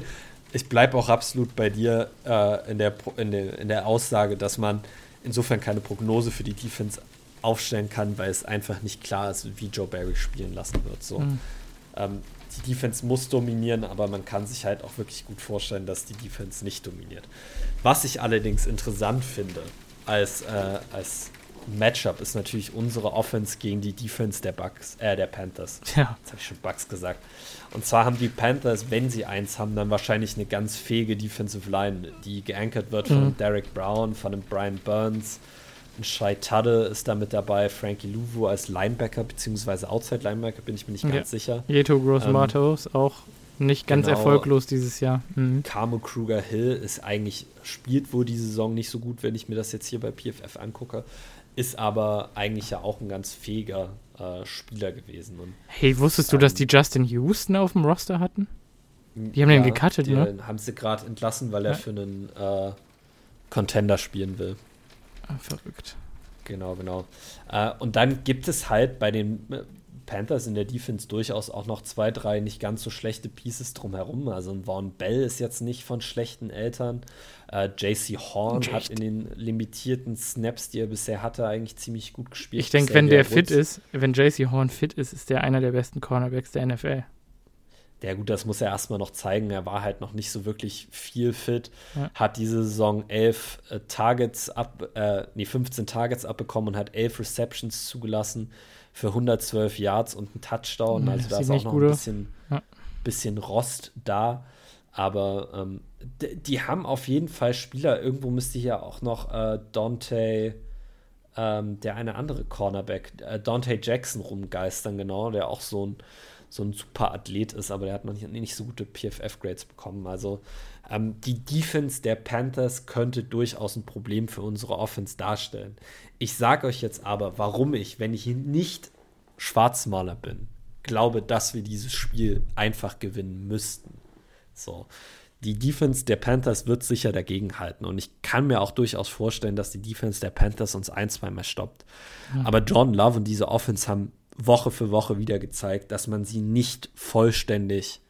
ich bleib auch absolut bei dir äh, in, der, in, der, in der Aussage, dass man insofern keine Prognose für die Defense aufstellen kann, weil es einfach nicht klar ist, wie Joe Barry spielen lassen wird. So. Mhm. Ähm, die Defense muss dominieren, aber man kann sich halt auch wirklich gut vorstellen, dass die Defense nicht dominiert. Was ich allerdings interessant finde als, äh, als Matchup ist natürlich unsere Offense gegen die Defense der Bucks, äh, der Panthers. Ja. Jetzt habe ich schon Bucks gesagt. Und zwar haben die Panthers, wenn sie eins haben, dann wahrscheinlich eine ganz fähige Defensive Line, die geankert wird mhm. von Derek Brown, von einem Brian Burns, ein Shai Tadde ist da mit dabei, Frankie Luvu als Linebacker, beziehungsweise Outside Linebacker, bin ich mir nicht ganz ja. sicher. Jeto Gross ähm, Matos auch nicht ganz genau. erfolglos dieses Jahr. Mhm. Carmo Kruger Hill ist eigentlich, spielt wohl die Saison nicht so gut, wenn ich mir das jetzt hier bei PFF angucke, ist aber eigentlich ja auch ein ganz fähiger äh, Spieler gewesen. Und, hey, wusstest ähm, du, dass die Justin Houston auf dem Roster hatten? Die haben ja, den gecuttet, ne? haben sie gerade entlassen, weil er ja. für einen äh, Contender spielen will. Ah, verrückt. Genau, genau. Äh, und dann gibt es halt bei den äh, Panthers in der Defense durchaus auch noch zwei, drei nicht ganz so schlechte Pieces drumherum. Also ein Vaughn Bell ist jetzt nicht von schlechten Eltern. Äh, JC Horn Echt? hat in den limitierten Snaps, die er bisher hatte, eigentlich ziemlich gut gespielt. Ich denke, wenn der fit ist, wenn JC Horn fit ist, ist der einer der besten Cornerbacks der NFL. Ja, gut, das muss er erstmal noch zeigen. Er war halt noch nicht so wirklich viel fit. Ja. Hat diese Saison elf äh, Targets ab, äh, nee, 15 Targets abbekommen und hat elf Receptions zugelassen für 112 Yards und einen Touchdown. Also da ist auch noch ein bisschen, ja. bisschen Rost da. Aber ähm, die haben auf jeden Fall Spieler. Irgendwo müsste hier auch noch äh, Dante, ähm, der eine andere Cornerback, äh, Dante Jackson rumgeistern, genau, der auch so ein, so ein super Athlet ist, aber der hat noch nicht, nicht so gute PFF-Grades bekommen. Also ähm, die Defense der Panthers könnte durchaus ein Problem für unsere Offense darstellen. Ich sage euch jetzt aber, warum ich, wenn ich nicht Schwarzmaler bin, glaube, dass wir dieses Spiel einfach gewinnen müssten. So. Die Defense der Panthers wird sicher dagegen halten. Und ich kann mir auch durchaus vorstellen, dass die Defense der Panthers uns ein, zwei Mal stoppt. Mhm. Aber John Love und diese Offense haben Woche für Woche wieder gezeigt, dass man sie nicht vollständig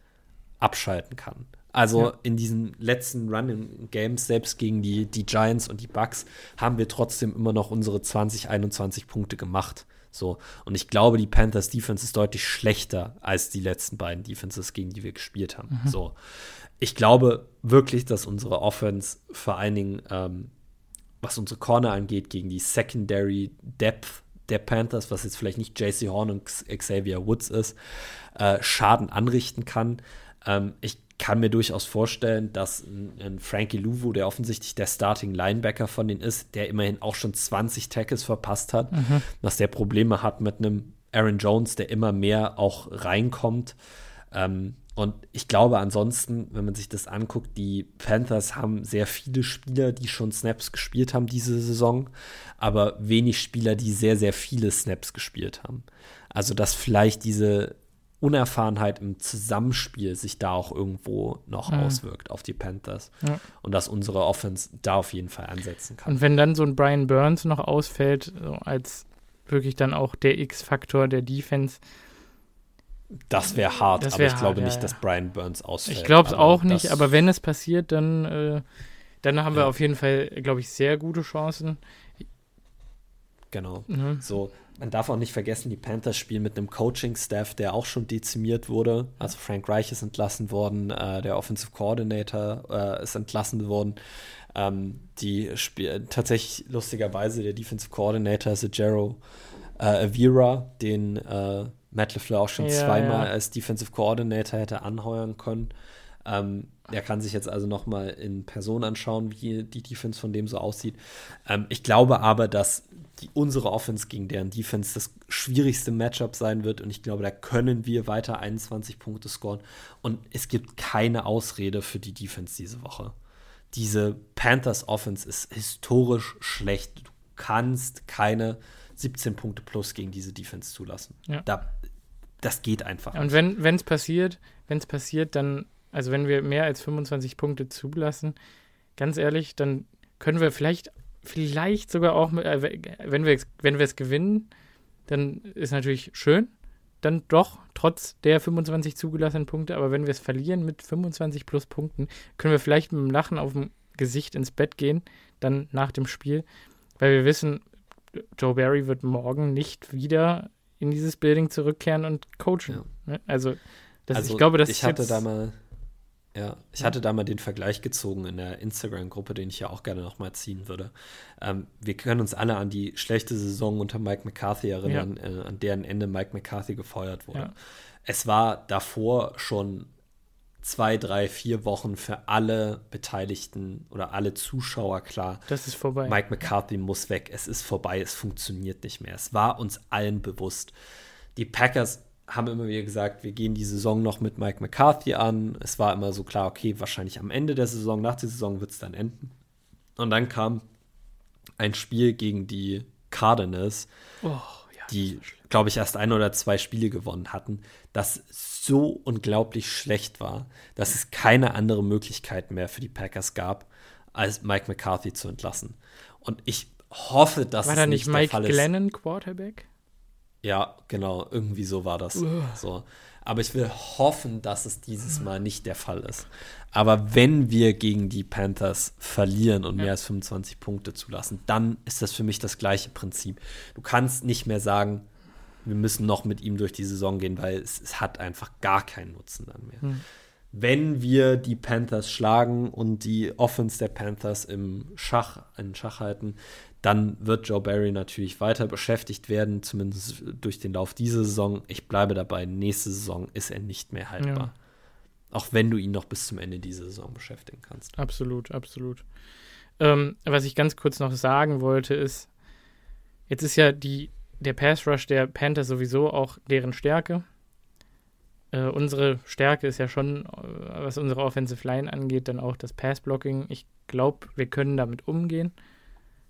abschalten kann. Also ja. in diesen letzten Running Games, selbst gegen die, die Giants und die Bucks, haben wir trotzdem immer noch unsere 20, 21 Punkte gemacht. So. Und ich glaube, die Panthers Defense ist deutlich schlechter als die letzten beiden Defenses, gegen die wir gespielt haben. Mhm. So. Ich glaube wirklich, dass unsere Offense vor allen Dingen, ähm, was unsere Corner angeht, gegen die Secondary Depth der Panthers, was jetzt vielleicht nicht JC Horn und Xavier Woods ist, äh, Schaden anrichten kann. Ähm, ich kann mir durchaus vorstellen, dass ein, ein, Frankie Louvu, der offensichtlich der Starting Linebacker von denen ist, der immerhin auch schon 20 Tackles verpasst hat, mhm. dass der Probleme hat mit einem Aaron Jones, der immer mehr auch reinkommt. Ähm, und ich glaube ansonsten, wenn man sich das anguckt, die Panthers haben sehr viele Spieler, die schon Snaps gespielt haben diese Saison, aber wenig Spieler, die sehr, sehr viele Snaps gespielt haben. Also, dass vielleicht diese Unerfahrenheit im Zusammenspiel sich da auch irgendwo noch mhm. auswirkt auf die Panthers. Ja. Und dass unsere Offense da auf jeden Fall ansetzen kann. Und wenn dann so ein Brian Burns noch ausfällt, so als wirklich dann auch der X-Faktor der Defense. Das wäre hart, das wär aber ich hart, glaube ja, nicht, ja. dass Brian Burns ausfällt. Ich glaube es auch nicht, aber wenn es passiert, dann, äh, dann haben wir auf jeden Fall, glaube ich, sehr gute Chancen. Genau. Mhm. So, man darf auch nicht vergessen, die Panthers spielen mit einem Coaching-Staff, der auch schon dezimiert wurde. Also Frank Reich ist entlassen worden, äh, der Offensive Coordinator äh, ist entlassen worden. Ähm, die tatsächlich lustigerweise der Defensive Coordinator ist Jero äh, Avira, den äh, Matt LeFleur auch schon ja, zweimal ja. als Defensive Coordinator hätte anheuern können. Ähm, er kann sich jetzt also noch mal in Person anschauen, wie die Defense von dem so aussieht. Ähm, ich glaube aber, dass die, unsere Offense gegen deren Defense das schwierigste Matchup sein wird und ich glaube, da können wir weiter 21 Punkte scoren und es gibt keine Ausrede für die Defense diese Woche. Diese Panthers Offense ist historisch schlecht. Du kannst keine 17 Punkte plus gegen diese Defense zulassen. Ja. Da, das geht einfach. Und nicht. wenn es passiert, wenn es passiert, dann also wenn wir mehr als 25 Punkte zulassen, ganz ehrlich, dann können wir vielleicht, vielleicht sogar auch, mit, äh, wenn wir wenn wir es gewinnen, dann ist natürlich schön, dann doch trotz der 25 zugelassenen Punkte, aber wenn wir es verlieren mit 25 plus Punkten, können wir vielleicht mit dem Lachen auf dem Gesicht ins Bett gehen, dann nach dem Spiel, weil wir wissen, Joe Barry wird morgen nicht wieder in dieses Building zurückkehren und coachen. Ja. Ne? Also, das, also, ich glaube, das ich hatte da mal ja, ich hatte da mal den Vergleich gezogen in der Instagram-Gruppe, den ich ja auch gerne nochmal ziehen würde. Ähm, wir können uns alle an die schlechte Saison unter Mike McCarthy erinnern, ja. äh, an deren Ende Mike McCarthy gefeuert wurde. Ja. Es war davor schon zwei, drei, vier Wochen für alle Beteiligten oder alle Zuschauer klar. Das ist vorbei. Mike McCarthy muss weg. Es ist vorbei. Es funktioniert nicht mehr. Es war uns allen bewusst. Die Packers haben immer wieder gesagt, wir gehen die Saison noch mit Mike McCarthy an. Es war immer so klar, okay, wahrscheinlich am Ende der Saison, nach der Saison wird es dann enden. Und dann kam ein Spiel gegen die Cardinals, oh, ja, die, glaube ich, erst ein oder zwei Spiele gewonnen hatten, das so unglaublich schlecht war, dass es keine andere Möglichkeit mehr für die Packers gab, als Mike McCarthy zu entlassen. Und ich hoffe, dass war es da nicht, nicht Mike Glennon Quarterback? Ja, genau, irgendwie so war das. Uh. So. Aber ich will hoffen, dass es dieses Mal nicht der Fall ist. Aber wenn wir gegen die Panthers verlieren und ja. mehr als 25 Punkte zulassen, dann ist das für mich das gleiche Prinzip. Du kannst nicht mehr sagen, wir müssen noch mit ihm durch die Saison gehen, weil es, es hat einfach gar keinen Nutzen dann mehr. Hm. Wenn wir die Panthers schlagen und die Offense der Panthers im Schach, in Schach halten, dann wird Joe Barry natürlich weiter beschäftigt werden, zumindest durch den Lauf dieser Saison. Ich bleibe dabei, nächste Saison ist er nicht mehr haltbar. Ja. Auch wenn du ihn noch bis zum Ende dieser Saison beschäftigen kannst. Absolut, absolut. Ähm, was ich ganz kurz noch sagen wollte, ist, jetzt ist ja die, der Pass Rush der Panthers sowieso auch deren Stärke. Äh, unsere Stärke ist ja schon, äh, was unsere Offensive Line angeht, dann auch das Pass Blocking. Ich glaube, wir können damit umgehen.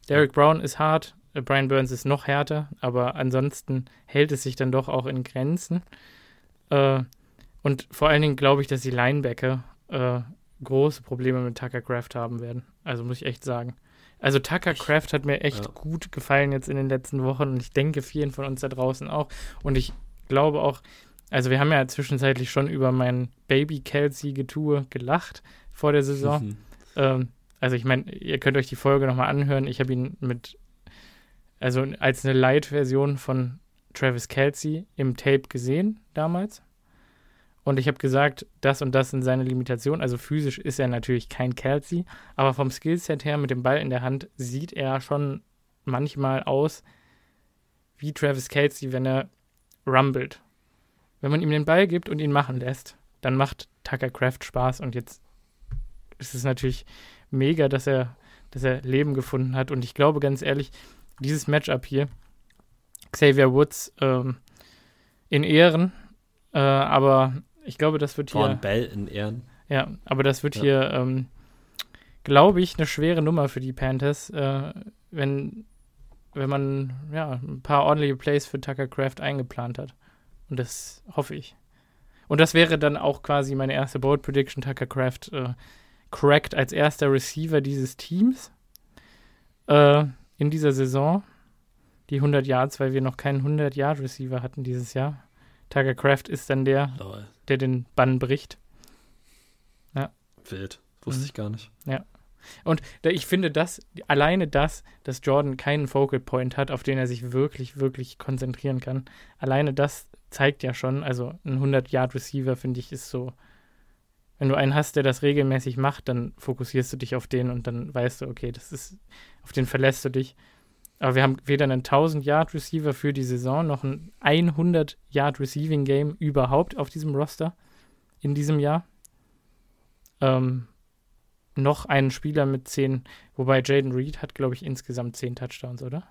Derek Brown ist hart, äh, Brian Burns ist noch härter, aber ansonsten hält es sich dann doch auch in Grenzen. Äh, und vor allen Dingen glaube ich, dass die Linebacker äh, große Probleme mit Tucker Craft haben werden. Also muss ich echt sagen. Also Tucker Craft hat mir echt ja. gut gefallen jetzt in den letzten Wochen und ich denke vielen von uns da draußen auch. Und ich glaube auch, also wir haben ja zwischenzeitlich schon über mein Baby Kelsey-Getue gelacht vor der Saison. Mhm. Ähm, also ich meine, ihr könnt euch die Folge nochmal anhören. Ich habe ihn mit, also als eine Light-Version von Travis Kelsey im Tape gesehen damals. Und ich habe gesagt, das und das sind seine Limitationen. Also physisch ist er natürlich kein Kelsey, aber vom Skillset her mit dem Ball in der Hand sieht er schon manchmal aus wie Travis Kelsey, wenn er rumbelt. Wenn man ihm den Ball gibt und ihn machen lässt, dann macht Tucker Craft Spaß. Und jetzt ist es natürlich mega, dass er, dass er Leben gefunden hat. Und ich glaube ganz ehrlich, dieses Matchup hier, Xavier Woods ähm, in Ehren, äh, aber ich glaube, das wird hier. Von Bell in Ehren. Ja, aber das wird ja. hier, ähm, glaube ich, eine schwere Nummer für die Panthers, äh, wenn, wenn man ja, ein paar ordentliche Plays für Tucker Craft eingeplant hat. Und das hoffe ich. Und das wäre dann auch quasi meine erste Bold Prediction. Tucker Craft äh, cracked als erster Receiver dieses Teams äh, in dieser Saison die 100 Yards, weil wir noch keinen 100 Yard Receiver hatten dieses Jahr. Tucker Craft ist dann der, Lol. Der den Bann bricht. Ja. Wild. Wusste mhm. ich gar nicht. Ja. Und ich finde das, alleine das, dass Jordan keinen Focal Point hat, auf den er sich wirklich, wirklich konzentrieren kann, alleine das zeigt ja schon, also ein 100-Yard-Receiver, finde ich, ist so, wenn du einen hast, der das regelmäßig macht, dann fokussierst du dich auf den und dann weißt du, okay, das ist, auf den verlässt du dich. Aber wir haben weder einen 1000-Yard-Receiver für die Saison noch ein 100-Yard-Receiving-Game überhaupt auf diesem Roster in diesem Jahr. Ähm, noch einen Spieler mit 10, wobei Jaden Reed hat, glaube ich, insgesamt 10 Touchdowns, oder?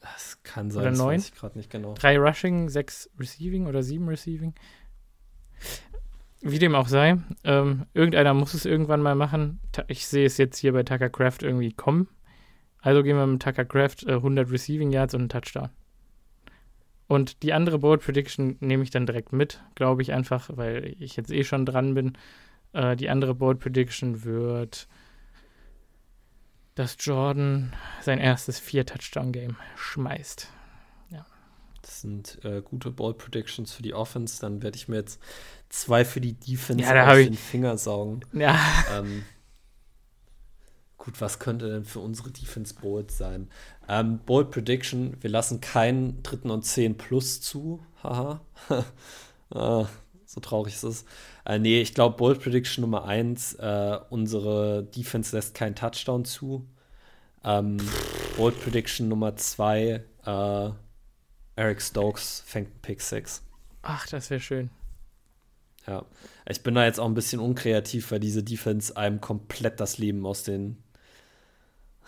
Das kann sein, oder das 9. weiß ich gerade nicht genau. Drei Rushing, sechs Receiving oder sieben Receiving. Wie dem auch sei, ähm, irgendeiner muss es irgendwann mal machen. Ich sehe es jetzt hier bei Tucker Craft irgendwie kommen. Also gehen wir mit Tucker Craft äh, 100 Receiving Yards und einen Touchdown. Und die andere Board Prediction nehme ich dann direkt mit, glaube ich einfach, weil ich jetzt eh schon dran bin. Äh, die andere Board Prediction wird, dass Jordan sein erstes Vier-Touchdown-Game schmeißt. Ja. Das sind äh, gute Board Predictions für die Offense. Dann werde ich mir jetzt zwei für die Defense ja, aus den Finger saugen. Ja. Ähm, gut, was könnte denn für unsere Defense bold sein? Ähm, bold Prediction, wir lassen keinen dritten und zehn plus zu. Haha. <laughs> ah, so traurig ist es. Äh, nee, ich glaube, Bold Prediction Nummer eins, äh, unsere Defense lässt keinen Touchdown zu. Ähm, Bold Prediction Nummer zwei, äh, Eric Stokes fängt einen Pick 6. Ach, das wäre schön. Ja, ich bin da jetzt auch ein bisschen unkreativ, weil diese Defense einem komplett das Leben aus den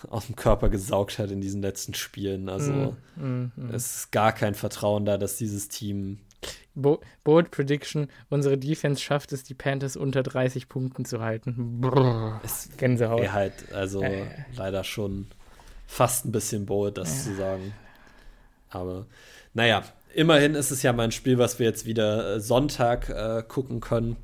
aus dem Körper gesaugt hat in diesen letzten Spielen. Also mm, mm, mm. es ist gar kein Vertrauen da, dass dieses Team. Bo Bold Prediction: Unsere Defense schafft es, die Panthers unter 30 Punkten zu halten. Brrr, es Gänsehaut. Wäre halt also äh. leider schon fast ein bisschen bold, das äh. zu sagen. Aber naja, immerhin ist es ja mal ein Spiel, was wir jetzt wieder äh, Sonntag äh, gucken können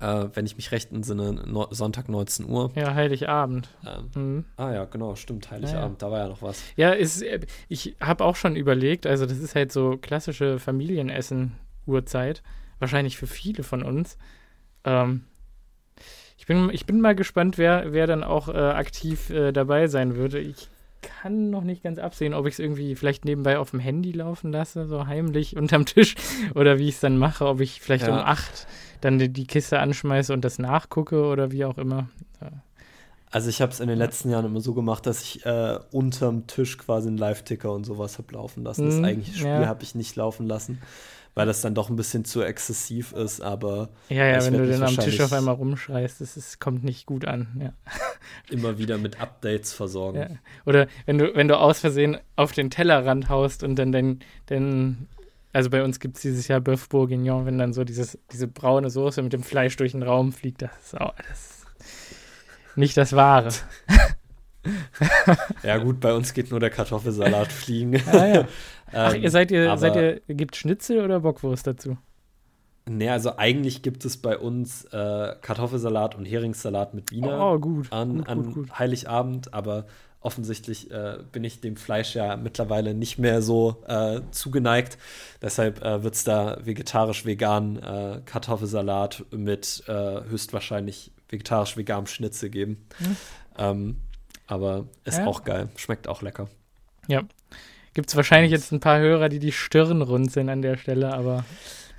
äh, wenn ich mich recht entsinne, no Sonntag 19 Uhr. Ja, Heiligabend. Ähm, mhm. Ah ja, genau, stimmt, Heiligabend, ja, ja. da war ja noch was. Ja, ist, äh, ich habe auch schon überlegt, also das ist halt so klassische Familienessen-Uhrzeit, wahrscheinlich für viele von uns. Ähm, ich, bin, ich bin mal gespannt, wer, wer dann auch äh, aktiv äh, dabei sein würde. Ich kann noch nicht ganz absehen, ob ich es irgendwie vielleicht nebenbei auf dem Handy laufen lasse, so heimlich unterm Tisch, <laughs> oder wie ich es dann mache, ob ich vielleicht ja. um acht dann die, Kiste anschmeiße und das nachgucke oder wie auch immer. Also ich habe es in den letzten Jahren immer so gemacht, dass ich äh, unterm Tisch quasi einen Live-Ticker und sowas habe laufen lassen. Das mhm, eigentliche Spiel ja. habe ich nicht laufen lassen, weil das dann doch ein bisschen zu exzessiv ist, aber Ja, ja, wenn du dann am Tisch auf einmal rumschreist, das ist, kommt nicht gut an. Ja. <laughs> Immer wieder mit Updates versorgen. Ja. Oder wenn du, wenn du aus Versehen auf den Tellerrand haust und dann den, den also bei uns gibt es dieses Jahr Bœuf Bourguignon, wenn dann so dieses, diese braune Soße mit dem Fleisch durch den Raum fliegt, das ist auch, das ist nicht das Wahre. ja, gut, bei uns geht nur der Kartoffelsalat <laughs> fliegen. Ah, ja. <laughs> Ach, ihr seid ihr, seid ihr, gibt Schnitzel oder Bockwurst dazu? Nee, also eigentlich gibt es bei uns äh, Kartoffelsalat und Heringssalat mit Wiener oh, gut, an, gut, an gut, gut. Heiligabend, aber offensichtlich äh, bin ich dem Fleisch ja mittlerweile nicht mehr so äh, zugeneigt. Deshalb äh, wird es da vegetarisch-vegan äh, Kartoffelsalat mit äh, höchstwahrscheinlich vegetarisch-veganem Schnitzel geben. Mhm. Ähm, aber ist ja. auch geil. Schmeckt auch lecker. Ja. Gibt es wahrscheinlich jetzt ein paar Hörer, die die Stirn runzeln an der Stelle, aber.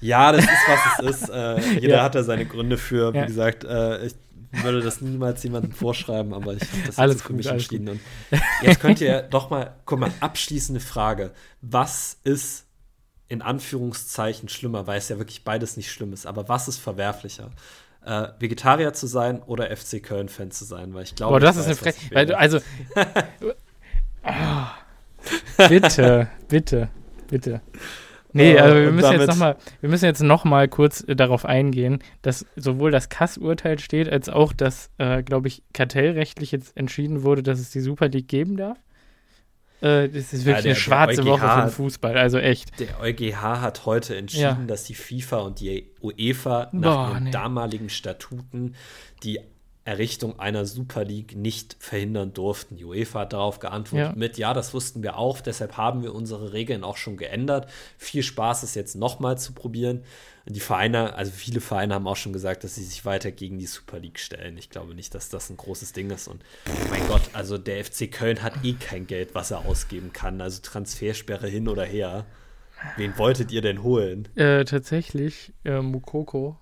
Ja, das ist, was es ist. Äh, <laughs> jeder ja. hat da seine Gründe für. Wie ja. gesagt, äh, ich würde das niemals jemandem vorschreiben, aber ich habe das alles so für mich entschieden. Und jetzt könnt ihr doch mal, guck mal, abschließende Frage. Was ist in Anführungszeichen schlimmer, weil es ja wirklich beides nicht schlimm ist, aber was ist verwerflicher? äh, Vegetarier zu sein oder FC Köln-Fan zu sein, weil ich glaube. Boah, das ist weiß, eine Frechheit. Also. oh, <laughs> bitte, bitte, bitte. Nee, äh, also wir müssen jetzt noch mal, wir müssen jetzt noch mal kurz äh, darauf eingehen, dass sowohl das Kass-Urteil steht, als auch, dass, äh, glaube ich, kartellrechtlich jetzt entschieden wurde, dass es die Super League geben darf. Äh, das ist wirklich ja, der, eine schwarze Woche für den Fußball, also echt. Der EuGH hat heute entschieden, ja. dass die FIFA und die UEFA nach Boah, den nee. damaligen Statuten die Errichtung einer Super League nicht verhindern durften. Die UEFA hat darauf geantwortet ja. mit, ja, das wussten wir auch, deshalb haben wir unsere Regeln auch schon geändert. Viel Spaß, es jetzt nochmal zu probieren. Die Vereine, also viele Vereine haben auch schon gesagt, dass sie sich weiter gegen die Super League stellen. Ich glaube nicht, dass das ein großes Ding ist. Und mein Gott, also der FC Köln hat eh kein Geld, was er ausgeben kann. Also Transfersperre hin oder her. Wen wolltet ihr denn holen? Äh, tatsächlich äh, Mukoko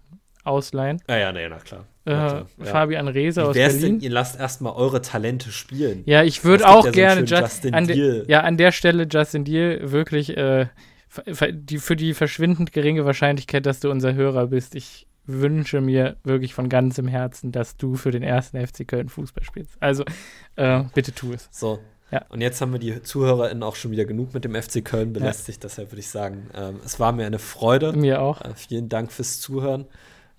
ausleihen. Ah ja, nee, na klar. Äh, ja. Fabian Reese aus Berlin. Denn, ihr lasst erstmal eure Talente spielen. Ja, ich würde auch ja gerne so Justin an de, Ja, an der Stelle Justin Deal wirklich äh, die, für die verschwindend geringe Wahrscheinlichkeit, dass du unser Hörer bist. Ich wünsche mir wirklich von ganzem Herzen, dass du für den ersten FC Köln Fußball spielst. Also äh, bitte tu es. So. Ja. Und jetzt haben wir die ZuhörerInnen auch schon wieder genug mit dem FC Köln belästigt. Deshalb würde ich sagen, ähm, es war mir eine Freude. Mir auch. Äh, vielen Dank fürs Zuhören.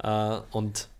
Äh, und